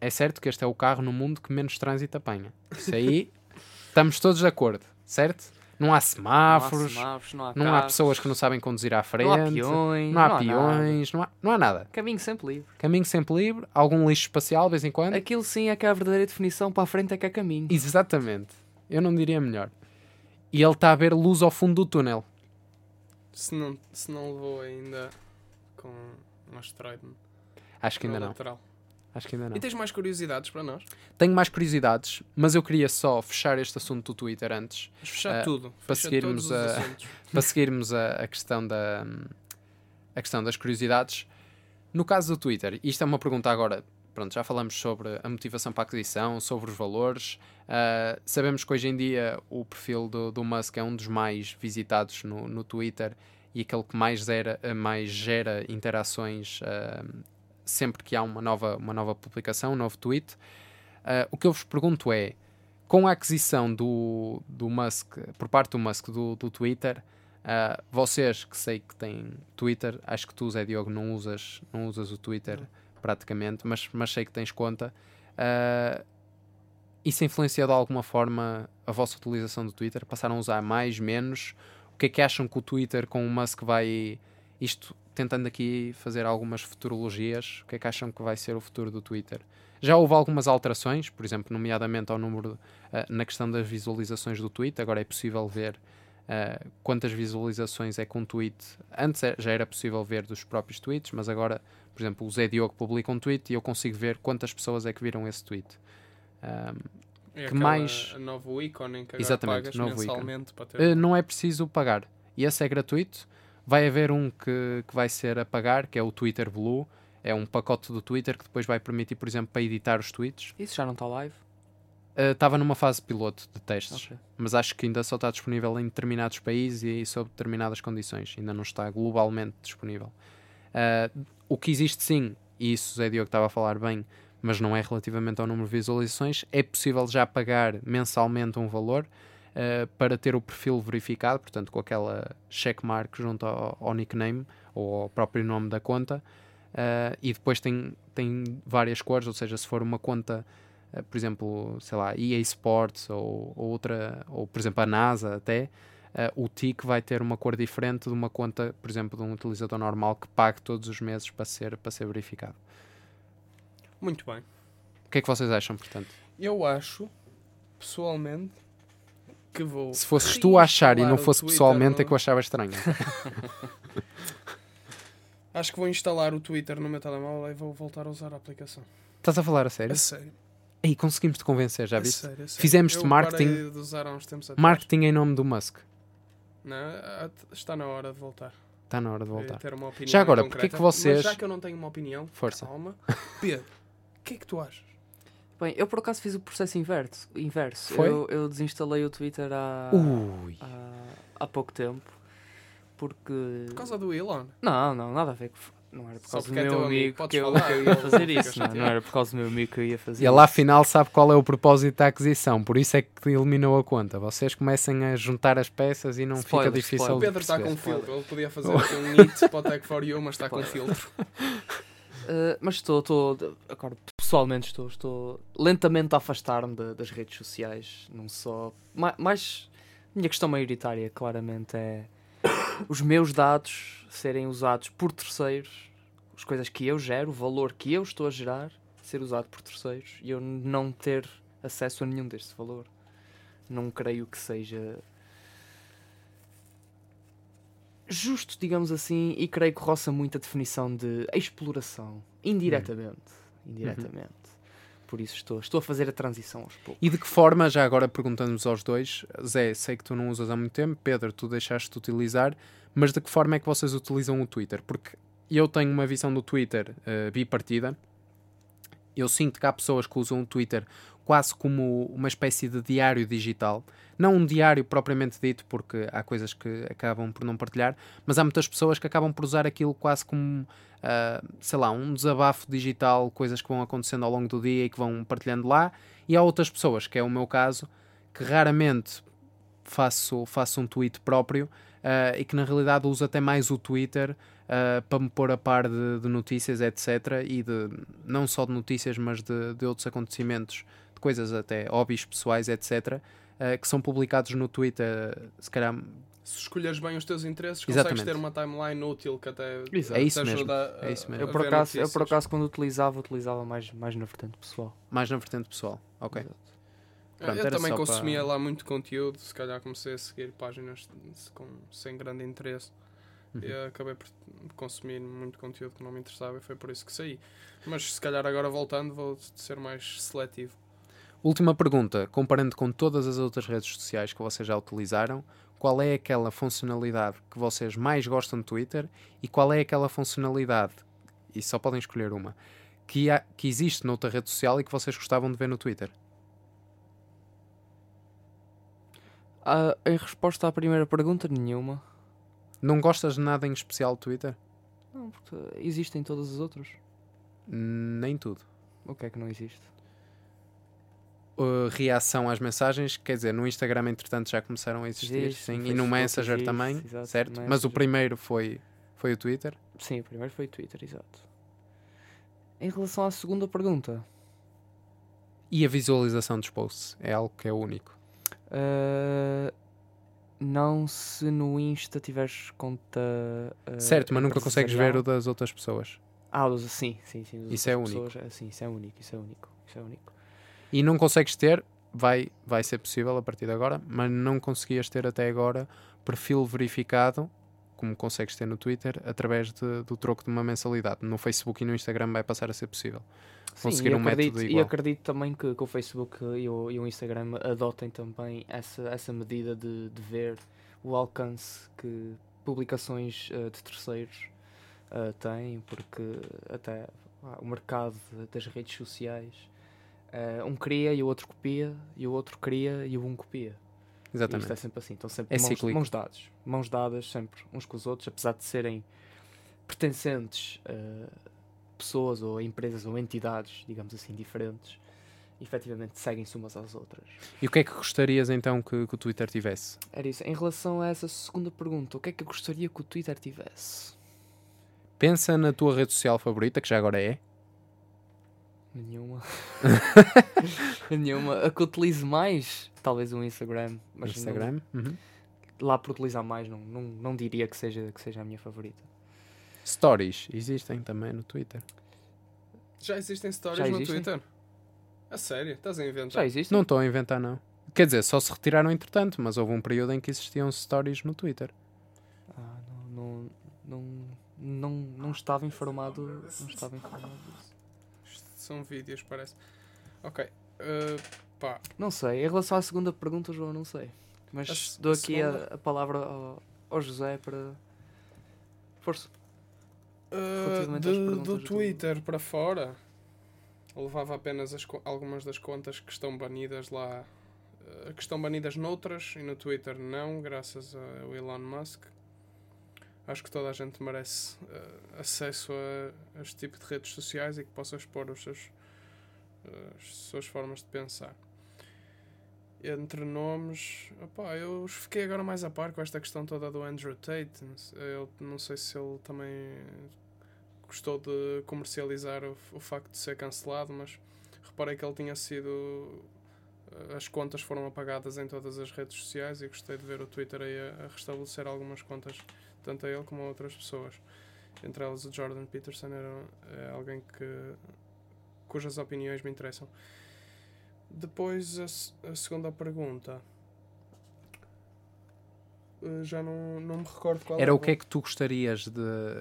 é certo que este é o carro no mundo que menos trânsito apanha. Isso aí estamos todos de acordo, certo? Não há semáforos, não há, semáforos, não há, não há pessoas que não sabem conduzir à frente, não há peões, não há nada. peões, não há, não há nada. Caminho sempre livre. Caminho sempre livre, algum lixo espacial de vez em quando. Aquilo sim é que é a verdadeira definição para a frente é que é caminho. Exatamente. Eu não diria melhor. E ele está a ver luz ao fundo do túnel. Se não, se não levou ainda com um asteroide Acho que ainda não. lateral. Acho que ainda não. E tens mais curiosidades para nós? Tenho mais curiosidades, mas eu queria só fechar este assunto do Twitter antes, Vamos fechar Ah, tudo. para Fecha seguirmos a- para seguirmos a, a questão da a questão das curiosidades. No caso do Twitter, isto é uma pergunta agora. Pronto, já falamos sobre a motivação para a aquisição, sobre os valores. Ah, sabemos que hoje em dia o perfil do, do Musk é um dos mais visitados no, no Twitter e aquele que mais gera, mais gera interações ah, sempre que há uma nova, uma nova publicação, um novo tweet. Ah, o que eu vos pergunto é, com a aquisição do, do Musk, por parte do Musk do, do Twitter, ah, vocês que sei que têm Twitter, acho que tu, Zé Diogo, não usas, não usas o Twitter praticamente, mas, mas sei que tens conta. ah, isso influenciou de alguma forma a vossa utilização do Twitter? Passaram a usar mais, menos? O que é que acham que o Twitter com o Musk vai. Isto tentando aqui fazer algumas futurologias, o que é que acham que vai ser o futuro do Twitter? Já houve algumas alterações, por exemplo, nomeadamente ao número ah, na questão das visualizações do tweet. Agora é possível ver ah, quantas visualizações é que um tweet. Antes é- já era possível ver dos próprios tweets, mas agora, por exemplo, o Zé Diogo publica um tweet e eu consigo ver quantas pessoas é que viram esse tweet. Ah, É que mais- novo ícone em que agora Exatamente, pagas novo ícone. mensalmente para ter. Uh, não é preciso pagar. E esse é gratuito. Vai haver um que, que vai ser a pagar, que é o Twitter Blue. É um pacote do Twitter que depois vai permitir, por exemplo, para editar os tweets. Isso já não está live? Estava numa fase piloto de testes, Ok. mas acho que ainda só está disponível em determinados países e sob determinadas condições. Ainda não está globalmente disponível. Uh, o que existe sim, e isso o Zé Diogo estava a falar bem, mas não é relativamente ao número de visualizações, é possível já pagar mensalmente um valor uh, para ter o perfil verificado, portanto com aquela checkmark junto ao, ao nickname ou ao próprio nome da conta. Uh, e depois tem, tem várias cores, ou seja, se for uma conta, uh, por exemplo, sei lá, EA Sports ou, ou outra, ou por exemplo a NASA até, uh, o TIC vai ter uma cor diferente de uma conta, por exemplo, de um utilizador normal que pague todos os meses para ser, para ser verificado. Muito bem. O que é que vocês acham, portanto? Eu acho, pessoalmente, que vou. Se fosses tu a achar e não fosse Twitter pessoalmente, é que eu achava estranho. Acho que vou instalar o Twitter no meu telemóvel e vou voltar a usar a aplicação. Estás a falar a sério? A sério. Aí conseguimos-te convencer, já viste? Fizemos-te marketing- parei de usar há uns tempos atrás. Marketing em nome do Musk. Não, está na hora de voltar. Está na hora de voltar. Já agora, concreta. porquê que vocês- Mas já que eu não tenho uma opinião, Força. calma. Pedro, o que é que tu achas? Bem, eu por acaso fiz o processo inverso. inverso. Foi? Eu, eu desinstalei o Twitter há, Ui. há, há pouco tempo. Porque. Por causa do Elon. Não, não, nada a ver com. Não era por Só causa do porque é meu amigo, que, eu, falar, que eu ia fazer isso. Não, era por causa do meu amigo que eu ia fazer E ele afinal sabe qual é o propósito da aquisição, por isso é que eliminou a conta. Vocês comecem a juntar as peças e não Spoiler, fica difícil spoiler. O Pedro está com um filtro. Ele podia fazer aqui um hit para o Tech for You, mas está com filtro. Uh, mas estou, estou, agora pessoalmente estou, estou lentamente a afastar-me da- das redes sociais. Não só. ma- Mais. A minha questão maioritária, claramente, é os meus dados serem usados por terceiros, as coisas que eu gero, o valor que eu estou a gerar, ser usado por terceiros e eu não ter acesso a nenhum deste valor. Não creio que seja justo, digamos assim, e creio que roça muito a definição de exploração, indiretamente. Indiretamente. Por isso estou, estou a fazer a transição aos poucos. E de que forma, já agora perguntando-nos aos dois, Zé, sei que tu não usas há muito tempo, Pedro, tu deixaste de utilizar, mas de que forma é que vocês utilizam o Twitter? Porque eu tenho uma visão do Twitter eh, bipartida. Eu sinto que há pessoas que usam o Twitter quase como uma espécie de diário digital. Não um diário propriamente dito, porque há coisas que acabam por não partilhar, mas há muitas pessoas que acabam por usar aquilo quase como, ah, sei lá, um desabafo digital, coisas que vão acontecendo ao longo do dia e que vão partilhando lá. E há outras pessoas, que é o meu caso, que raramente faço, faço um tweet próprio ah, e que na realidade uso até mais o Twitter ah, para me pôr a par de, de notícias, etc. E de não só de notícias, mas de, de outros acontecimentos, de coisas até hobbies pessoais, etc. ah, que são publicados no Twitter, se calhar Se escolheres bem os teus interesses, Exatamente. consegues ter uma timeline útil que até Exato. É isso te mesmo, ajuda a, é isso mesmo. Eu por, ver acaso, eu por acaso, quando utilizava, utilizava mais, mais na vertente pessoal. mais na vertente pessoal. Ok. Pronto, eu também consumia para- lá muito conteúdo, se calhar comecei a seguir páginas com, sem grande interesse Uhum. e acabei por consumir muito conteúdo que não me interessava e foi por isso que saí. Mas se calhar agora voltando vou ser mais seletivo. Última pergunta, comparando com todas as outras redes sociais que vocês já utilizaram, qual é aquela funcionalidade que vocês mais gostam do Twitter e qual é aquela funcionalidade, e só podem escolher uma, que, há- que existe noutra rede social e que vocês gostavam de ver no Twitter? Ah, em resposta à primeira pergunta, nenhuma. Não gostas de nada em especial do Twitter? Não, porque existem todas as outras. Nem tudo. O que é que não existe? Uh, reação às mensagens, quer dizer, no Instagram entretanto já começaram a existir, Existe, sim, e no Messenger existe, também, exato, certo? no Mas o Messenger. primeiro foi, foi o Twitter. Sim, o primeiro foi o Twitter, exato. Em relação à segunda pergunta, E a visualização dos posts é algo que é único. ah, não se no Insta tiveres conta. ah, certo, mas nunca consegues ver o das outras pessoas. Ah, dos- sim, sim, sim. Isso é único. pessoas, sim, isso é único, isso é único, isso é único. E não consegues ter, vai, vai ser possível a partir de agora, mas não conseguias ter até agora perfil verificado, como consegues ter no Twitter, através de- do troco de uma mensalidade. No Facebook e no Instagram vai passar a ser possível. Sim, Conseguir e um método acredito, E igual. acredito também que, que o Facebook e o, e o Instagram adotem também essa, essa medida de, de ver o alcance que publicações eh, de terceiros eh, têm, porque até ah, o mercado das redes sociais eh, um cria e o outro copia, e o outro cria e o um copia. E Exatamente. isto é sempre assim, estão sempre É mãos, cíclico. mãos dadas, mãos dadas sempre uns com os outros, apesar de serem pertencentes a pessoas ou a empresas ou entidades, digamos assim, diferentes, efetivamente seguem-se umas às outras. E o que é que gostarias então que, que o Twitter tivesse? Era isso. Em relação a essa segunda pergunta, o que é que eu gostaria que o Twitter tivesse? Pensa na tua rede social favorita, que já agora é. Nenhuma. Nenhuma. A que utilizo mais, talvez o Instagram. Mas não- Instagram. Uhum. lá por utilizar mais, não, não, não diria que seja, que seja a minha favorita. Stories existem também no Twitter. Já existem stories Já no existem? Twitter? A sério? Estás a inventar? Já existe? Não estou a inventar, não. Quer dizer, só se retiraram entretanto, mas houve um período em que existiam stories no Twitter. Ah, não, não, não, não, não estava informado, não estava informado disso. São vídeos, parece. Ok. Uh, pá. Não sei. Em relação à segunda pergunta, João, não sei. Mas A dou aqui segunda? a, a palavra ao, ao José para. Força. Uh, de- do do- Twitter para fora, levava apenas as algumas das contas que estão banidas lá, uh, que estão banidas noutras e no Twitter não, graças ao Elon Musk. Acho que toda a gente merece uh, acesso a, a este tipo de redes sociais e que possa expor os seus, uh, as suas formas de pensar. Entre nomes, opá, eu fiquei agora mais a par com esta questão toda do Andrew Tate. Eu não sei se ele também gostou de comercializar o, o facto de ser cancelado, mas reparei que ele tinha sido. As contas foram apagadas em todas as redes sociais e gostei de ver o Twitter aí a, a restabelecer algumas contas, tanto a ele como a outras pessoas. Entre elas o Jordan Peterson era é alguém que, cujas opiniões me interessam. Depois a, a segunda pergunta. Eh, Já não, não me recordo qual Era o que é que tu gostarias de.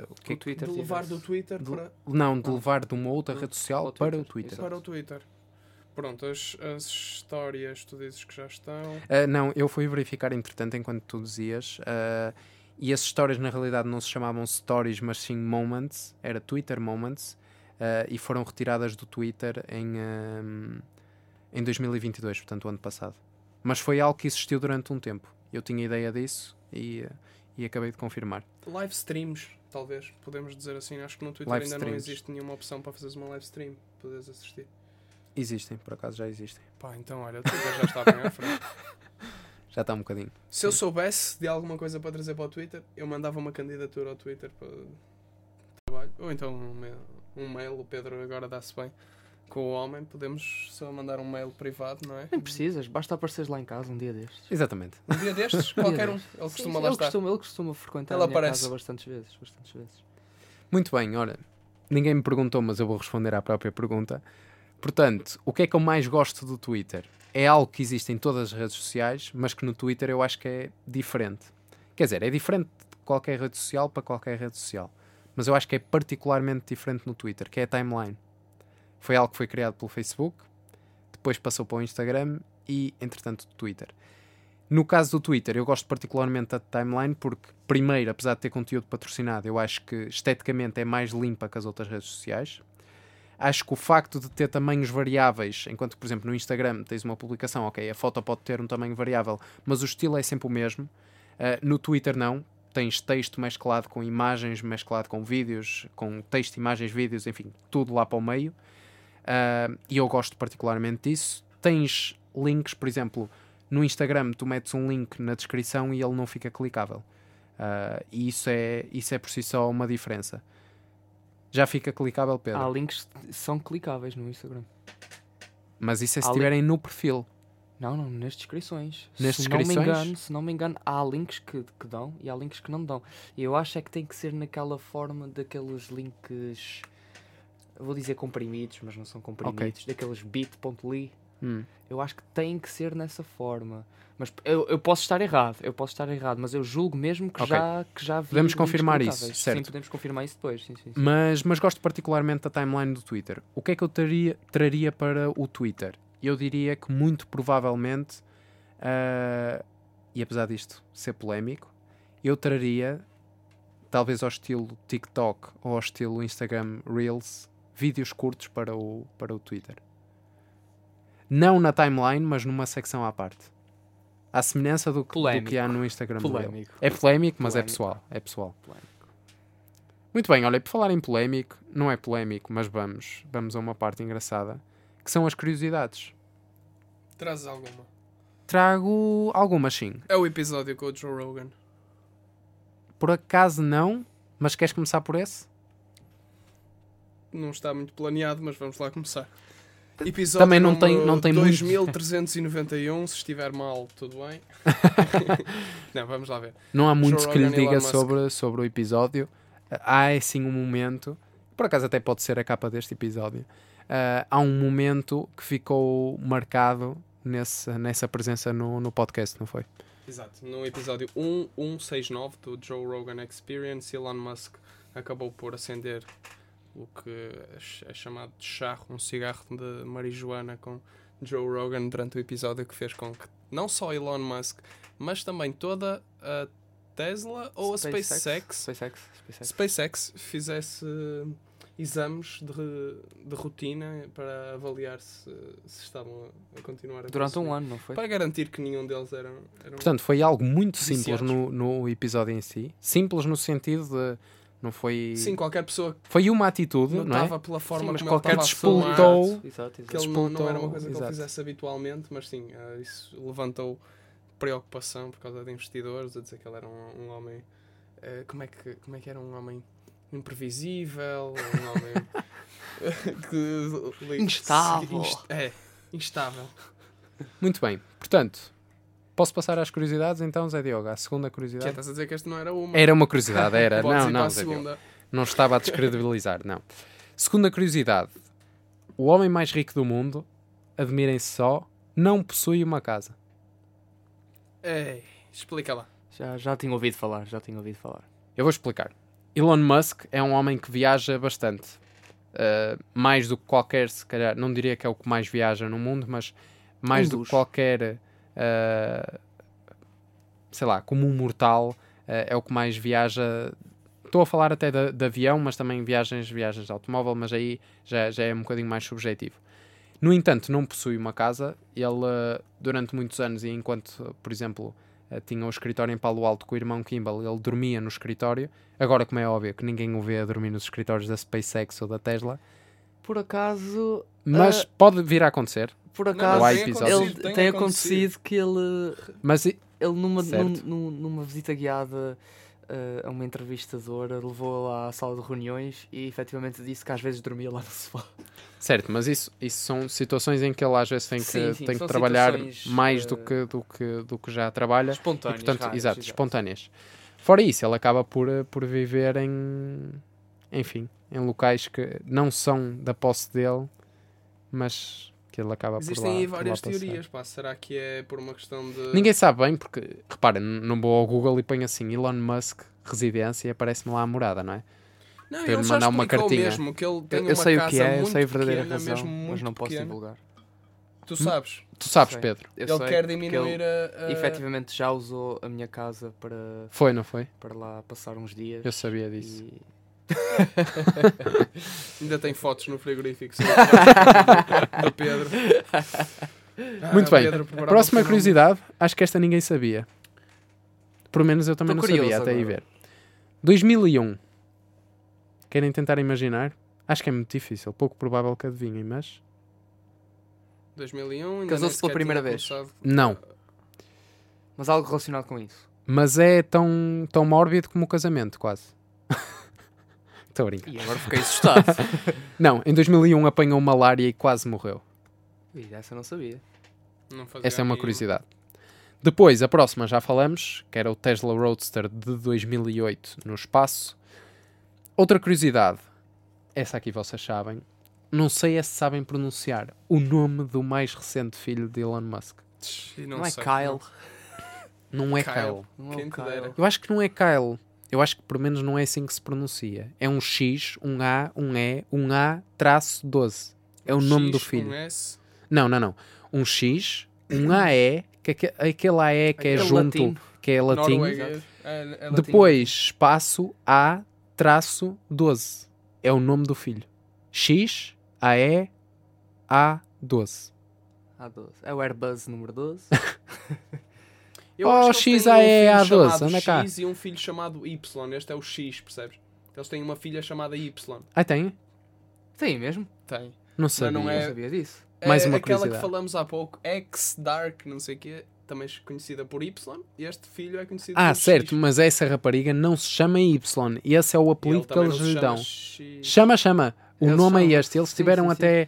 O que Que é o Twitter de levar do Twitter de- para, Não, de Ah. levar de uma outra rede social para o Twitter, Twitter. exato. para o Twitter. Pronto, as, as histórias tu dizes que já estão. Ah, não, eu fui verificar entretanto enquanto tu dizias. ah, e as stories na realidade não se chamavam stories, mas sim moments. Era Twitter Moments. ah, e foram retiradas do Twitter em, ahm, em 2022, portanto, o ano passado. Mas foi algo que existiu durante um tempo. Eu tinha ideia disso e, ah, e acabei de confirmar. Live streams, talvez, podemos dizer assim. Acho que no Twitter Live ainda não streams. existe nenhuma opção para fazeres uma live stream. Poderes assistir. Existem, por acaso já existem. Pá, então olha, o Twitter já está bem à frente. Já está um bocadinho. Se eu soubesse de alguma coisa para trazer para o Twitter, eu mandava uma candidatura ao Twitter para trabalho. Ou então um mail, um mail o Pedro agora dá-se bem com o homem. Podemos só mandar um mail privado, não é? Nem precisas, basta apareceres lá em casa um dia destes. Exatamente. Um dia destes, qualquer um. Ele Sim, costuma sim, lá ele estar. Costuma, ele costuma frequentar Ele a minha aparece. casa bastantes vezes. Bastantes vezes. Muito bem, olha, ninguém me perguntou, mas eu vou responder à própria pergunta. Portanto, o que é que eu mais gosto do Twitter? É algo que existe em todas as redes sociais, mas que no Twitter eu acho que é diferente. Quer dizer, é diferente de qualquer rede social para qualquer rede social. Mas eu acho que é particularmente diferente no Twitter, que é a timeline. Foi algo que foi criado pelo Facebook, depois passou para o Instagram e, entretanto, o Twitter. No caso do Twitter, eu gosto particularmente da timeline porque, primeiro, apesar de ter conteúdo patrocinado, eu acho que esteticamente é mais limpa que as outras redes sociais. Acho que o facto de ter tamanhos variáveis, enquanto, por exemplo, no Instagram tens uma publicação, ok, a foto pode ter um tamanho variável, mas o estilo é sempre o mesmo. Uh, no Twitter, não. Tens texto mesclado com imagens, mesclado com vídeos, com texto, imagens, vídeos, enfim, tudo lá para o meio. Uh, e eu gosto particularmente disso. Tens links, por exemplo, no Instagram tu metes um link na descrição e ele não fica clicável. Uh, e isso é, isso é por si só uma diferença. Já fica clicável, Pedro. Há links que são clicáveis no Instagram. Mas isso é se há estiverem no perfil. Não, não, nas descrições. Nas se Não me descrições? engano, se não me engano, há links que, que dão e há links que não dão. E eu acho é que tem que ser naquela forma daqueles links. Vou dizer comprimidos, mas não são comprimidos. Daqueles bit.ly. Hum. Eu acho que tem que ser nessa forma. Mas eu, eu posso estar errado, eu posso estar errado, mas eu julgo mesmo que, Ok. já, que já vi. Podemos confirmar isso, certo. Sim, podemos confirmar isso depois. Sim, sim, sim. Mas, mas gosto particularmente da timeline do Twitter. O que é que eu traria, traria para o Twitter? Eu diria que muito provavelmente, ah, e apesar disto ser polémico, eu traria, talvez ao estilo TikTok ou ao estilo Instagram Reels, vídeos curtos para o, para o Twitter. Não na timeline, mas numa secção à parte. À semelhança do, que- do que há no Instagram. Polémico. É polémico, mas é pessoal. É pessoal. Polémico. Muito bem, olha, por falar em polémico, não é polémico, mas vamos, vamos a uma parte engraçada, que são as curiosidades. Trazes alguma? Trago algumas sim. É o episódio com o Joe Rogan. Por acaso não, mas queres começar por esse? Não está muito planeado, mas vamos lá começar. Episódio Também não tem- não tem muito. 2391, se estiver mal, tudo bem. não, vamos lá ver. Não há muito Joe que lhe diga sobre, sobre o episódio. Há é sim um momento, por acaso até pode ser a capa deste episódio. ah, há um momento que ficou marcado nesse, nessa presença no, no podcast, não foi? Exato. No episódio 1169 do Joe Rogan Experience, Elon Musk acabou por acender o que é chamado de charro, um cigarro de marijuana com Joe Rogan durante o episódio que fez com que não só Elon Musk, mas também toda a Tesla ou SpaceX. a SpaceX, SpaceX. SpaceX. SpaceX fizesse exames de, de rotina para avaliar se, se estavam a continuar a Durante um ano, não foi? Para garantir que nenhum deles era. era um- Portanto, foi algo muito simples no, no episódio em si. Simples no sentido de. Não foi. Sim, qualquer pessoa Foi uma atitude, que não é? notava pela forma Sim, mas como ele qualquer estava a despoltou- Exato, exato. que ele não, não era uma Despoltou, coisa que exato. ele fizesse habitualmente, mas sim, eh, isso levantou preocupação por causa de investidores, a dizer que ele era um, um homem. eh, como, é que, como é que era um homem imprevisível? Um homem. que, Instável. inst- é, instável. Muito bem. Portanto, posso passar às curiosidades então, Zé Diogo? A segunda Que curiosidade? estás a dizer que este não era uma. Era uma curiosidade, era. Não, não, Zé Diogo. Não estava a descredibilizar, não. Segunda curiosidade. O homem mais rico do mundo, admirem-se só, não possui uma casa. Ei, explica lá. Já, já tinha ouvido falar, já tinha ouvido falar. Eu vou explicar. Elon Musk é um homem que viaja bastante. Uh, mais do que qualquer, se calhar, não diria que é o que mais viaja no mundo, mas mais Um do que qualquer, uh, sei lá, como um mortal, uh, é o que mais viaja. Estou a falar até de, de avião, mas também viagens, viagens de automóvel, mas aí já, já é um bocadinho mais subjetivo. No entanto, não possui uma casa. Ele, uh, durante muitos anos, e enquanto, por exemplo, tinha o escritório em Palo Alto com o irmão Kimball, ele dormia no escritório. Agora, como é óbvio que ninguém o vê a dormir nos escritórios da SpaceX ou da Tesla, Por acaso, mas Ah. pode vir a acontecer. por acaso, não, tem episódios. ele acontecido, tem, acontecido que ele, Mas ele numa, num- num- numa visita guiada eh, a uma entrevistadora, levou lá à sala de reuniões e efetivamente disse que às vezes dormia lá no sofá. certo, mas isso, isso são situações em que ele às vezes tem que, Sim, sim, tem que trabalhar mais do, que, do, que, do que já trabalha. Espontâneas. e, portanto, raras, exato, exato. espontâneas. Fora isso, ele acaba por, por viver em, enfim, em locais que não são da posse dele, mas que ele acaba por lá, Existem aí por lá várias passar. teorias, pá. Será que é por uma questão de. Ninguém sabe bem, porque, repara, n- não vou ao Google e ponho assim Elon Musk residência e aparece-me lá a morada, não é? Não, para ele mandar uma cartinha. mesmo que ele tem Eu, uma eu sei o que é, eu sei a verdadeira pequena, razão, mas não posso pequena. divulgar. Tu sabes? Tu sabes, Sei. Pedro. Eu ele sei, quer diminuir ele a, a- efetivamente já usou a minha casa para, Foi, não foi? para lá passar uns dias. Eu sabia disso. E... Ainda tem fotos no frigorífico do Pedro. Ah, Muito bem. Pedro Próxima curiosidade, acho que esta ninguém sabia. Pelo menos eu também Tô não sabia, até aí agora. ver. 2001. Querem tentar imaginar? Acho que é muito difícil, pouco provável que adivinhem, mas... 2001, ainda Casou-se pela primeira vez. começado. Não. Mas algo relacionado com isso. Mas é tão, tão mórbido como o casamento, quase. Estou a brincar. E agora fiquei assustado. Não, em 2001 apanhou malária e quase morreu. Ih, essa eu não sabia. Não fazia Essa é uma curiosidade. Depois, a próxima já falamos, que era o Tesla Roadster de 2008 no espaço. Outra curiosidade, essa aqui vocês sabem, não sei é se sabem pronunciar o nome do mais recente filho de Elon Musk. E Não, é sei, Kyle. Não é Kyle. Kyle. Não é Kyle. Eu acho que não é Kyle. Eu acho que pelo menos não é assim que se pronuncia. É um X, um A, um E, um A, traço 12. É o nome do X, filho. Um S, Não, não, não. Um X, um AE, que aque- aquele AE que é Aquele junto, latim. que é latim. norueguês. É, é latim. Depois, espaço A, traço 12. É o nome do filho. X, AE, A12. A12. É o Airbus número 12. Eu Oh, acho que eles X, têm A, E, um A, filho 12, chamado anda cá. X e um filho chamado Y. Este é o X, percebes? Eles têm uma filha chamada Y. Ah, tem? Tem mesmo? Tem. Não sabia. não Não É- sabia disso. Mais é uma aquela que falamos há pouco, X Dark, não sei o quê, também conhecida por Y. E este filho é conhecido Ah, por certo, X. mas essa rapariga não se chama Y. E esse é o apelido que eles não lhe chama dão. X. Chama, chama. O Eles nome é chamam. este. Eles Sim, tiveram sim, sim. até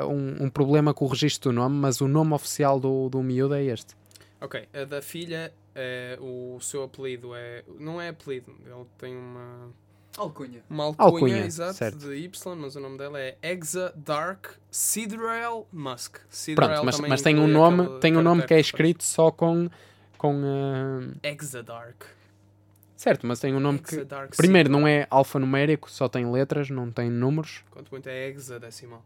ah, um, um problema com o registro do nome, mas o nome oficial do, do miúdo é este. Ok, a da filha, é, o seu apelido é. Não é apelido, ele tem uma. Alcunha. Uma alcunha, Alcunha, exato, certo. de Y, mas o nome dela é Exa Dark Sidrael Musk. Sidrael Pronto, mas, mas tem um nome, tem um nome que é escrito só com, com ah, Exa Dark. Certo, mas tem um nome que. Primeiro, não é alfanumérico, só tem letras, não tem números. Quanto muito é hexadecimal.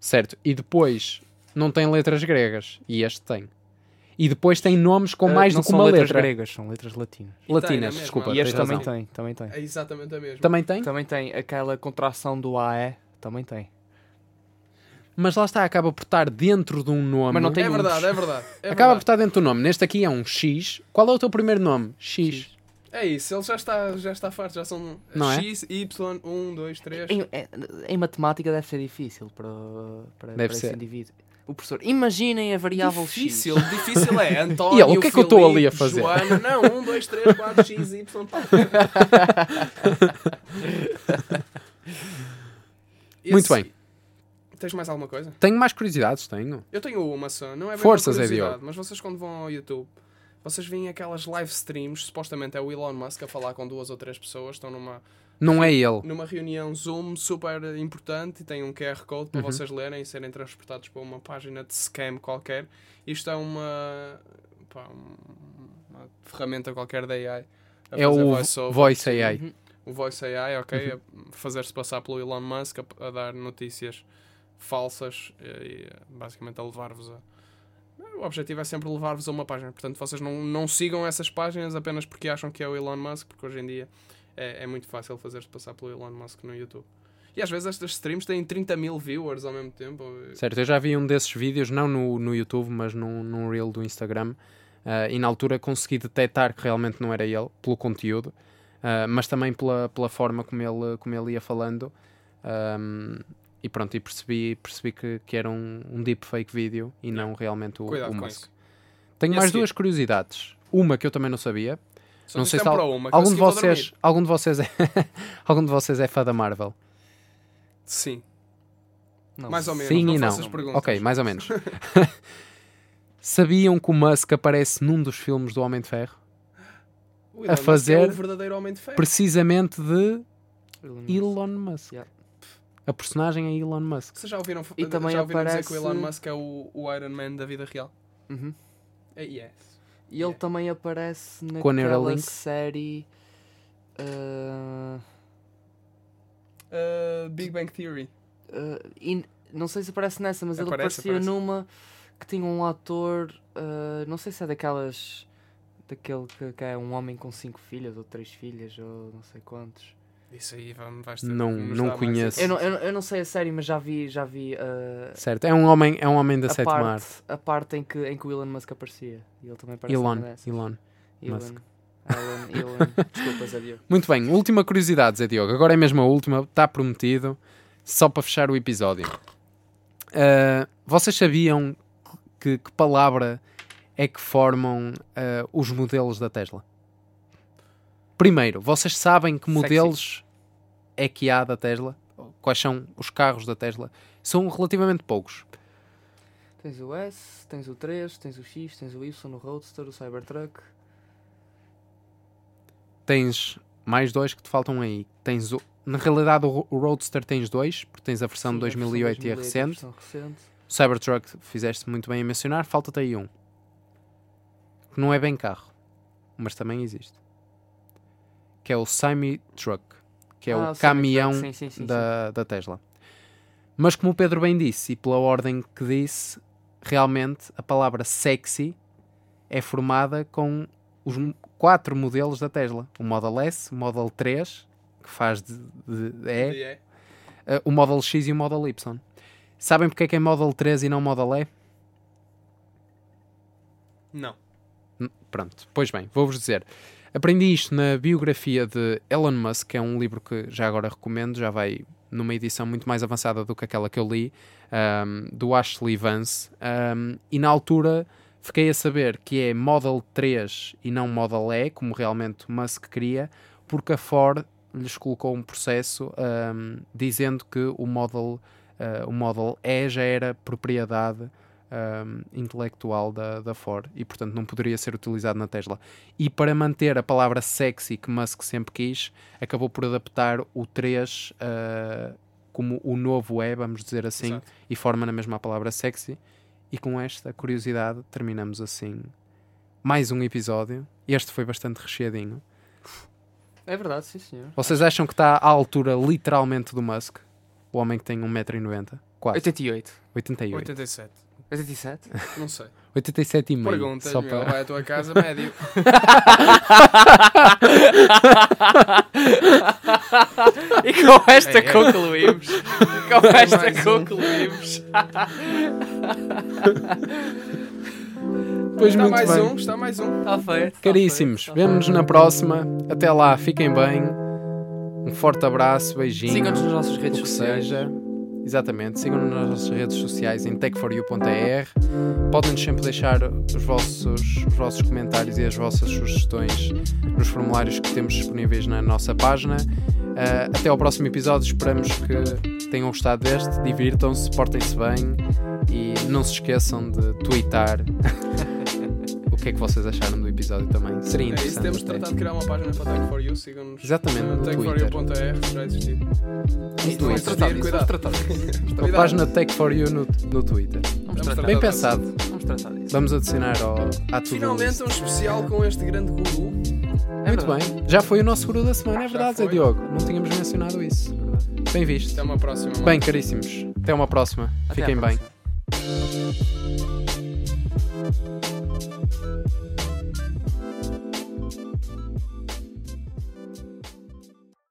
Certo. E depois, não tem letras gregas. E este tem. E depois tem nomes com mais não do que são uma letras letra. gregas, são letras latinas. E tem, Latinas, é mesmo, desculpa. é. E este também razão. tem, também tem. É exatamente a mesma. Também tem? Também tem aquela contração do AE, também tem. Mas lá está, acaba por estar dentro de um nome. Mas não tem é verdade, é verdade. É Acaba por verdade. estar dentro do nome. Neste aqui é um X. Qual é o teu primeiro nome? X. É isso, ele já está, já está farto, já são Não é? X, Y, 1, 2, 3. Em, em- em matemática deve ser difícil para, para, Deve para ser. esse indivíduo. O professor, imaginem a variável Difícil, X. difícil é. António, E ele, o que é que eu estou ali a fazer? Joana, não, 1, 2, 3, 4, X, Y, pá. Muito bem. Tens mais alguma coisa? Tenho mais curiosidades, tenho. Eu tenho uma só, não é bem Forças, uma é curiosidade, Diogo. mas vocês quando vão ao YouTube, vocês veem aquelas live streams, supostamente é o Elon Musk a falar com duas ou três pessoas, estão numa, Não é ele. numa reunião Zoom super importante e tem um QR Code para Uhum. vocês lerem e serem transportados para uma página de scam qualquer. Isto é uma, pá, uma ferramenta qualquer da AI. É o. Voice AI. Uhum. O Voice AI, ok? Uhum. A fazer-se passar pelo Elon Musk a, a dar notícias falsas e, e, basicamente a levar-vos a. O objetivo é sempre levar-vos a uma página. Portanto, vocês não, não sigam essas páginas apenas porque acham que é o Elon Musk, porque hoje em dia é, é muito fácil fazer-se passar pelo Elon Musk no YouTube. E às vezes estas streams têm 30 mil viewers ao mesmo tempo. Certo, eu já vi um desses vídeos, não no, no YouTube, mas num, num reel do Instagram. ah, e na altura consegui detectar que realmente não era ele, pelo conteúdo, ah, mas também pela, pela forma como ele, como ele ia falando. Ahm, e pronto, e percebi, percebi que, que era um, um deepfake vídeo e não realmente o, Cuidado o Musk. Tenho mais duas curiosidades. Uma que eu também não sabia. Só não sei se tempo al- uma, a algum de vocês, dormir. algum de vocês é algum de vocês é fã da Marvel. Sim, Não. mais ou menos. Sim não e não. Ok, mais ou menos. Sabiam que o Musk aparece num dos filmes do Homem de Ferro? O Elon Musk fazer- É o verdadeiro homem de ferro. Precisamente de Elon Musk. Elon Musk. Yeah. A personagem é Elon Musk. Vocês já ouviram, E também já ouviram dizer que o aparece- Elon Musk é o, o Iron Man da vida real? Uhum. É yes. E ele Yeah. também aparece naquela série. ah, Uh, Big Bang Theory. ah, in- não sei se aparece nessa, mas ele Aparece, aparecia aparece. numa que tinha um ator. não sei se é daquelas. Daquele que, que é um homem com cinco filhas ou três filhas ou não sei quantos. Isso aí vai- vais ter Não- não conheço. Eu não, eu, eu não sei a série, mas já vi, já vi ah, Certo, é um homem, é um homem da sétima parte, arte. a parte em que, em que o Elon Musk aparecia. E ele também aparece Elon. Elon. Elon. Musk. Elon, Elon. Desculpa, Zé Diogo. Muito bem, última curiosidade, Zé Diogo. Agora é mesmo a última, está prometido, só para fechar o episódio. Ah, vocês sabiam que, que palavra é que formam ah, os modelos da Tesla? Primeiro, vocês sabem que Sexy. modelos é que há da Tesla? Quais são os carros da Tesla? São relativamente poucos. Tens o S, tens o 3, tens o X, tens o Y, o Roadster, o Cybertruck. Tens mais dois que te faltam aí. Tens o- na realidade, o, o Roadster tens dois, porque tens a versão de Sim, a versão 2008 e a 2008 recente. recente. O Cybertruck fizeste muito bem a mencionar, falta-te aí um. Que não é bem carro, mas também existe. Que é o Semi-Truck, que é Ah, o Cybertruck, caminhão sim, sim, sim, da, da Tesla. Mas como o Pedro bem disse, e pela ordem que disse, realmente a palavra sexy é formada com os quatro modelos da Tesla. O Model S, o Model 3, que faz de, de- de E, E é. Uh, o Model X e o Model Y. Sabem porque é que é Model 3 e não Model E? Não. Pronto, pois bem, vou-vos dizer. Aprendi isto na biografia de Elon Musk, que é um livro que já agora recomendo, já vai numa edição muito mais avançada do que aquela que eu li, um, do Ashley Vance. Um, e na altura fiquei a saber que é Model 3 e não Model E, como realmente Musk queria, porque a Ford lhes colocou um processo um, dizendo que o Model, uh, o Model E já era propriedade um, intelectual da, da Ford e, portanto, não poderia ser utilizado na Tesla. E para manter a palavra sexy que Musk sempre quis, acabou por adaptar o 3 uh, como o novo é, vamos dizer assim, Exato. e forma na mesma palavra sexy. E com esta curiosidade terminamos assim mais um episódio. Este foi bastante recheadinho. É verdade, sim senhor. Vocês acham que está à altura literalmente do Musk? O homem que tem 1,90m? Quase. 88. 88. 87. 87? Não sei. 87,5. Perguntas, Só meu, para... vai à tua casa médio. e com esta É, é. concluímos. Com esta Mais um. concluímos. Pois está muito mais bem. um, está mais um. Está feito. Caríssimos, vemo-nos na próxima. Até lá, fiquem bem. Um forte abraço, beijinho. Sigam-nos nas nossas redes que sociais. seja. Exatamente, sigam-nos nas nossas redes sociais em tech4u.er. Podem-nos sempre deixar os vossos, os vossos comentários e as vossas sugestões nos formulários que temos disponíveis na nossa página. Ah, até ao próximo episódio, esperamos que tenham gostado deste. Divirtam-se, portem-se bem e não se esqueçam de twittar que é que vocês acharam do episódio também. Seria É interessante. isso, temos até. tratado de criar uma página para Tech4U. Sigam-nos Exatamente, no no tech4u.r, já existir. No não Twitter. tratar disso, cuidado. vamos tratar disso. Uma Cuidado. página Tech for You no, no Twitter. Vamos Vamos tratar Bem pensado. Vamos tratar disso. Vamos adicionar ao, à Finalmente um especial com este grande guru. É Muito verdade. bem. Já foi o nosso guru da semana, é verdade, Zé. Diogo. Não tínhamos mencionado isso. Bem visto. Até uma próxima. malta. Bem, caríssimos. Até uma próxima. Até Fiquem bem. próxima.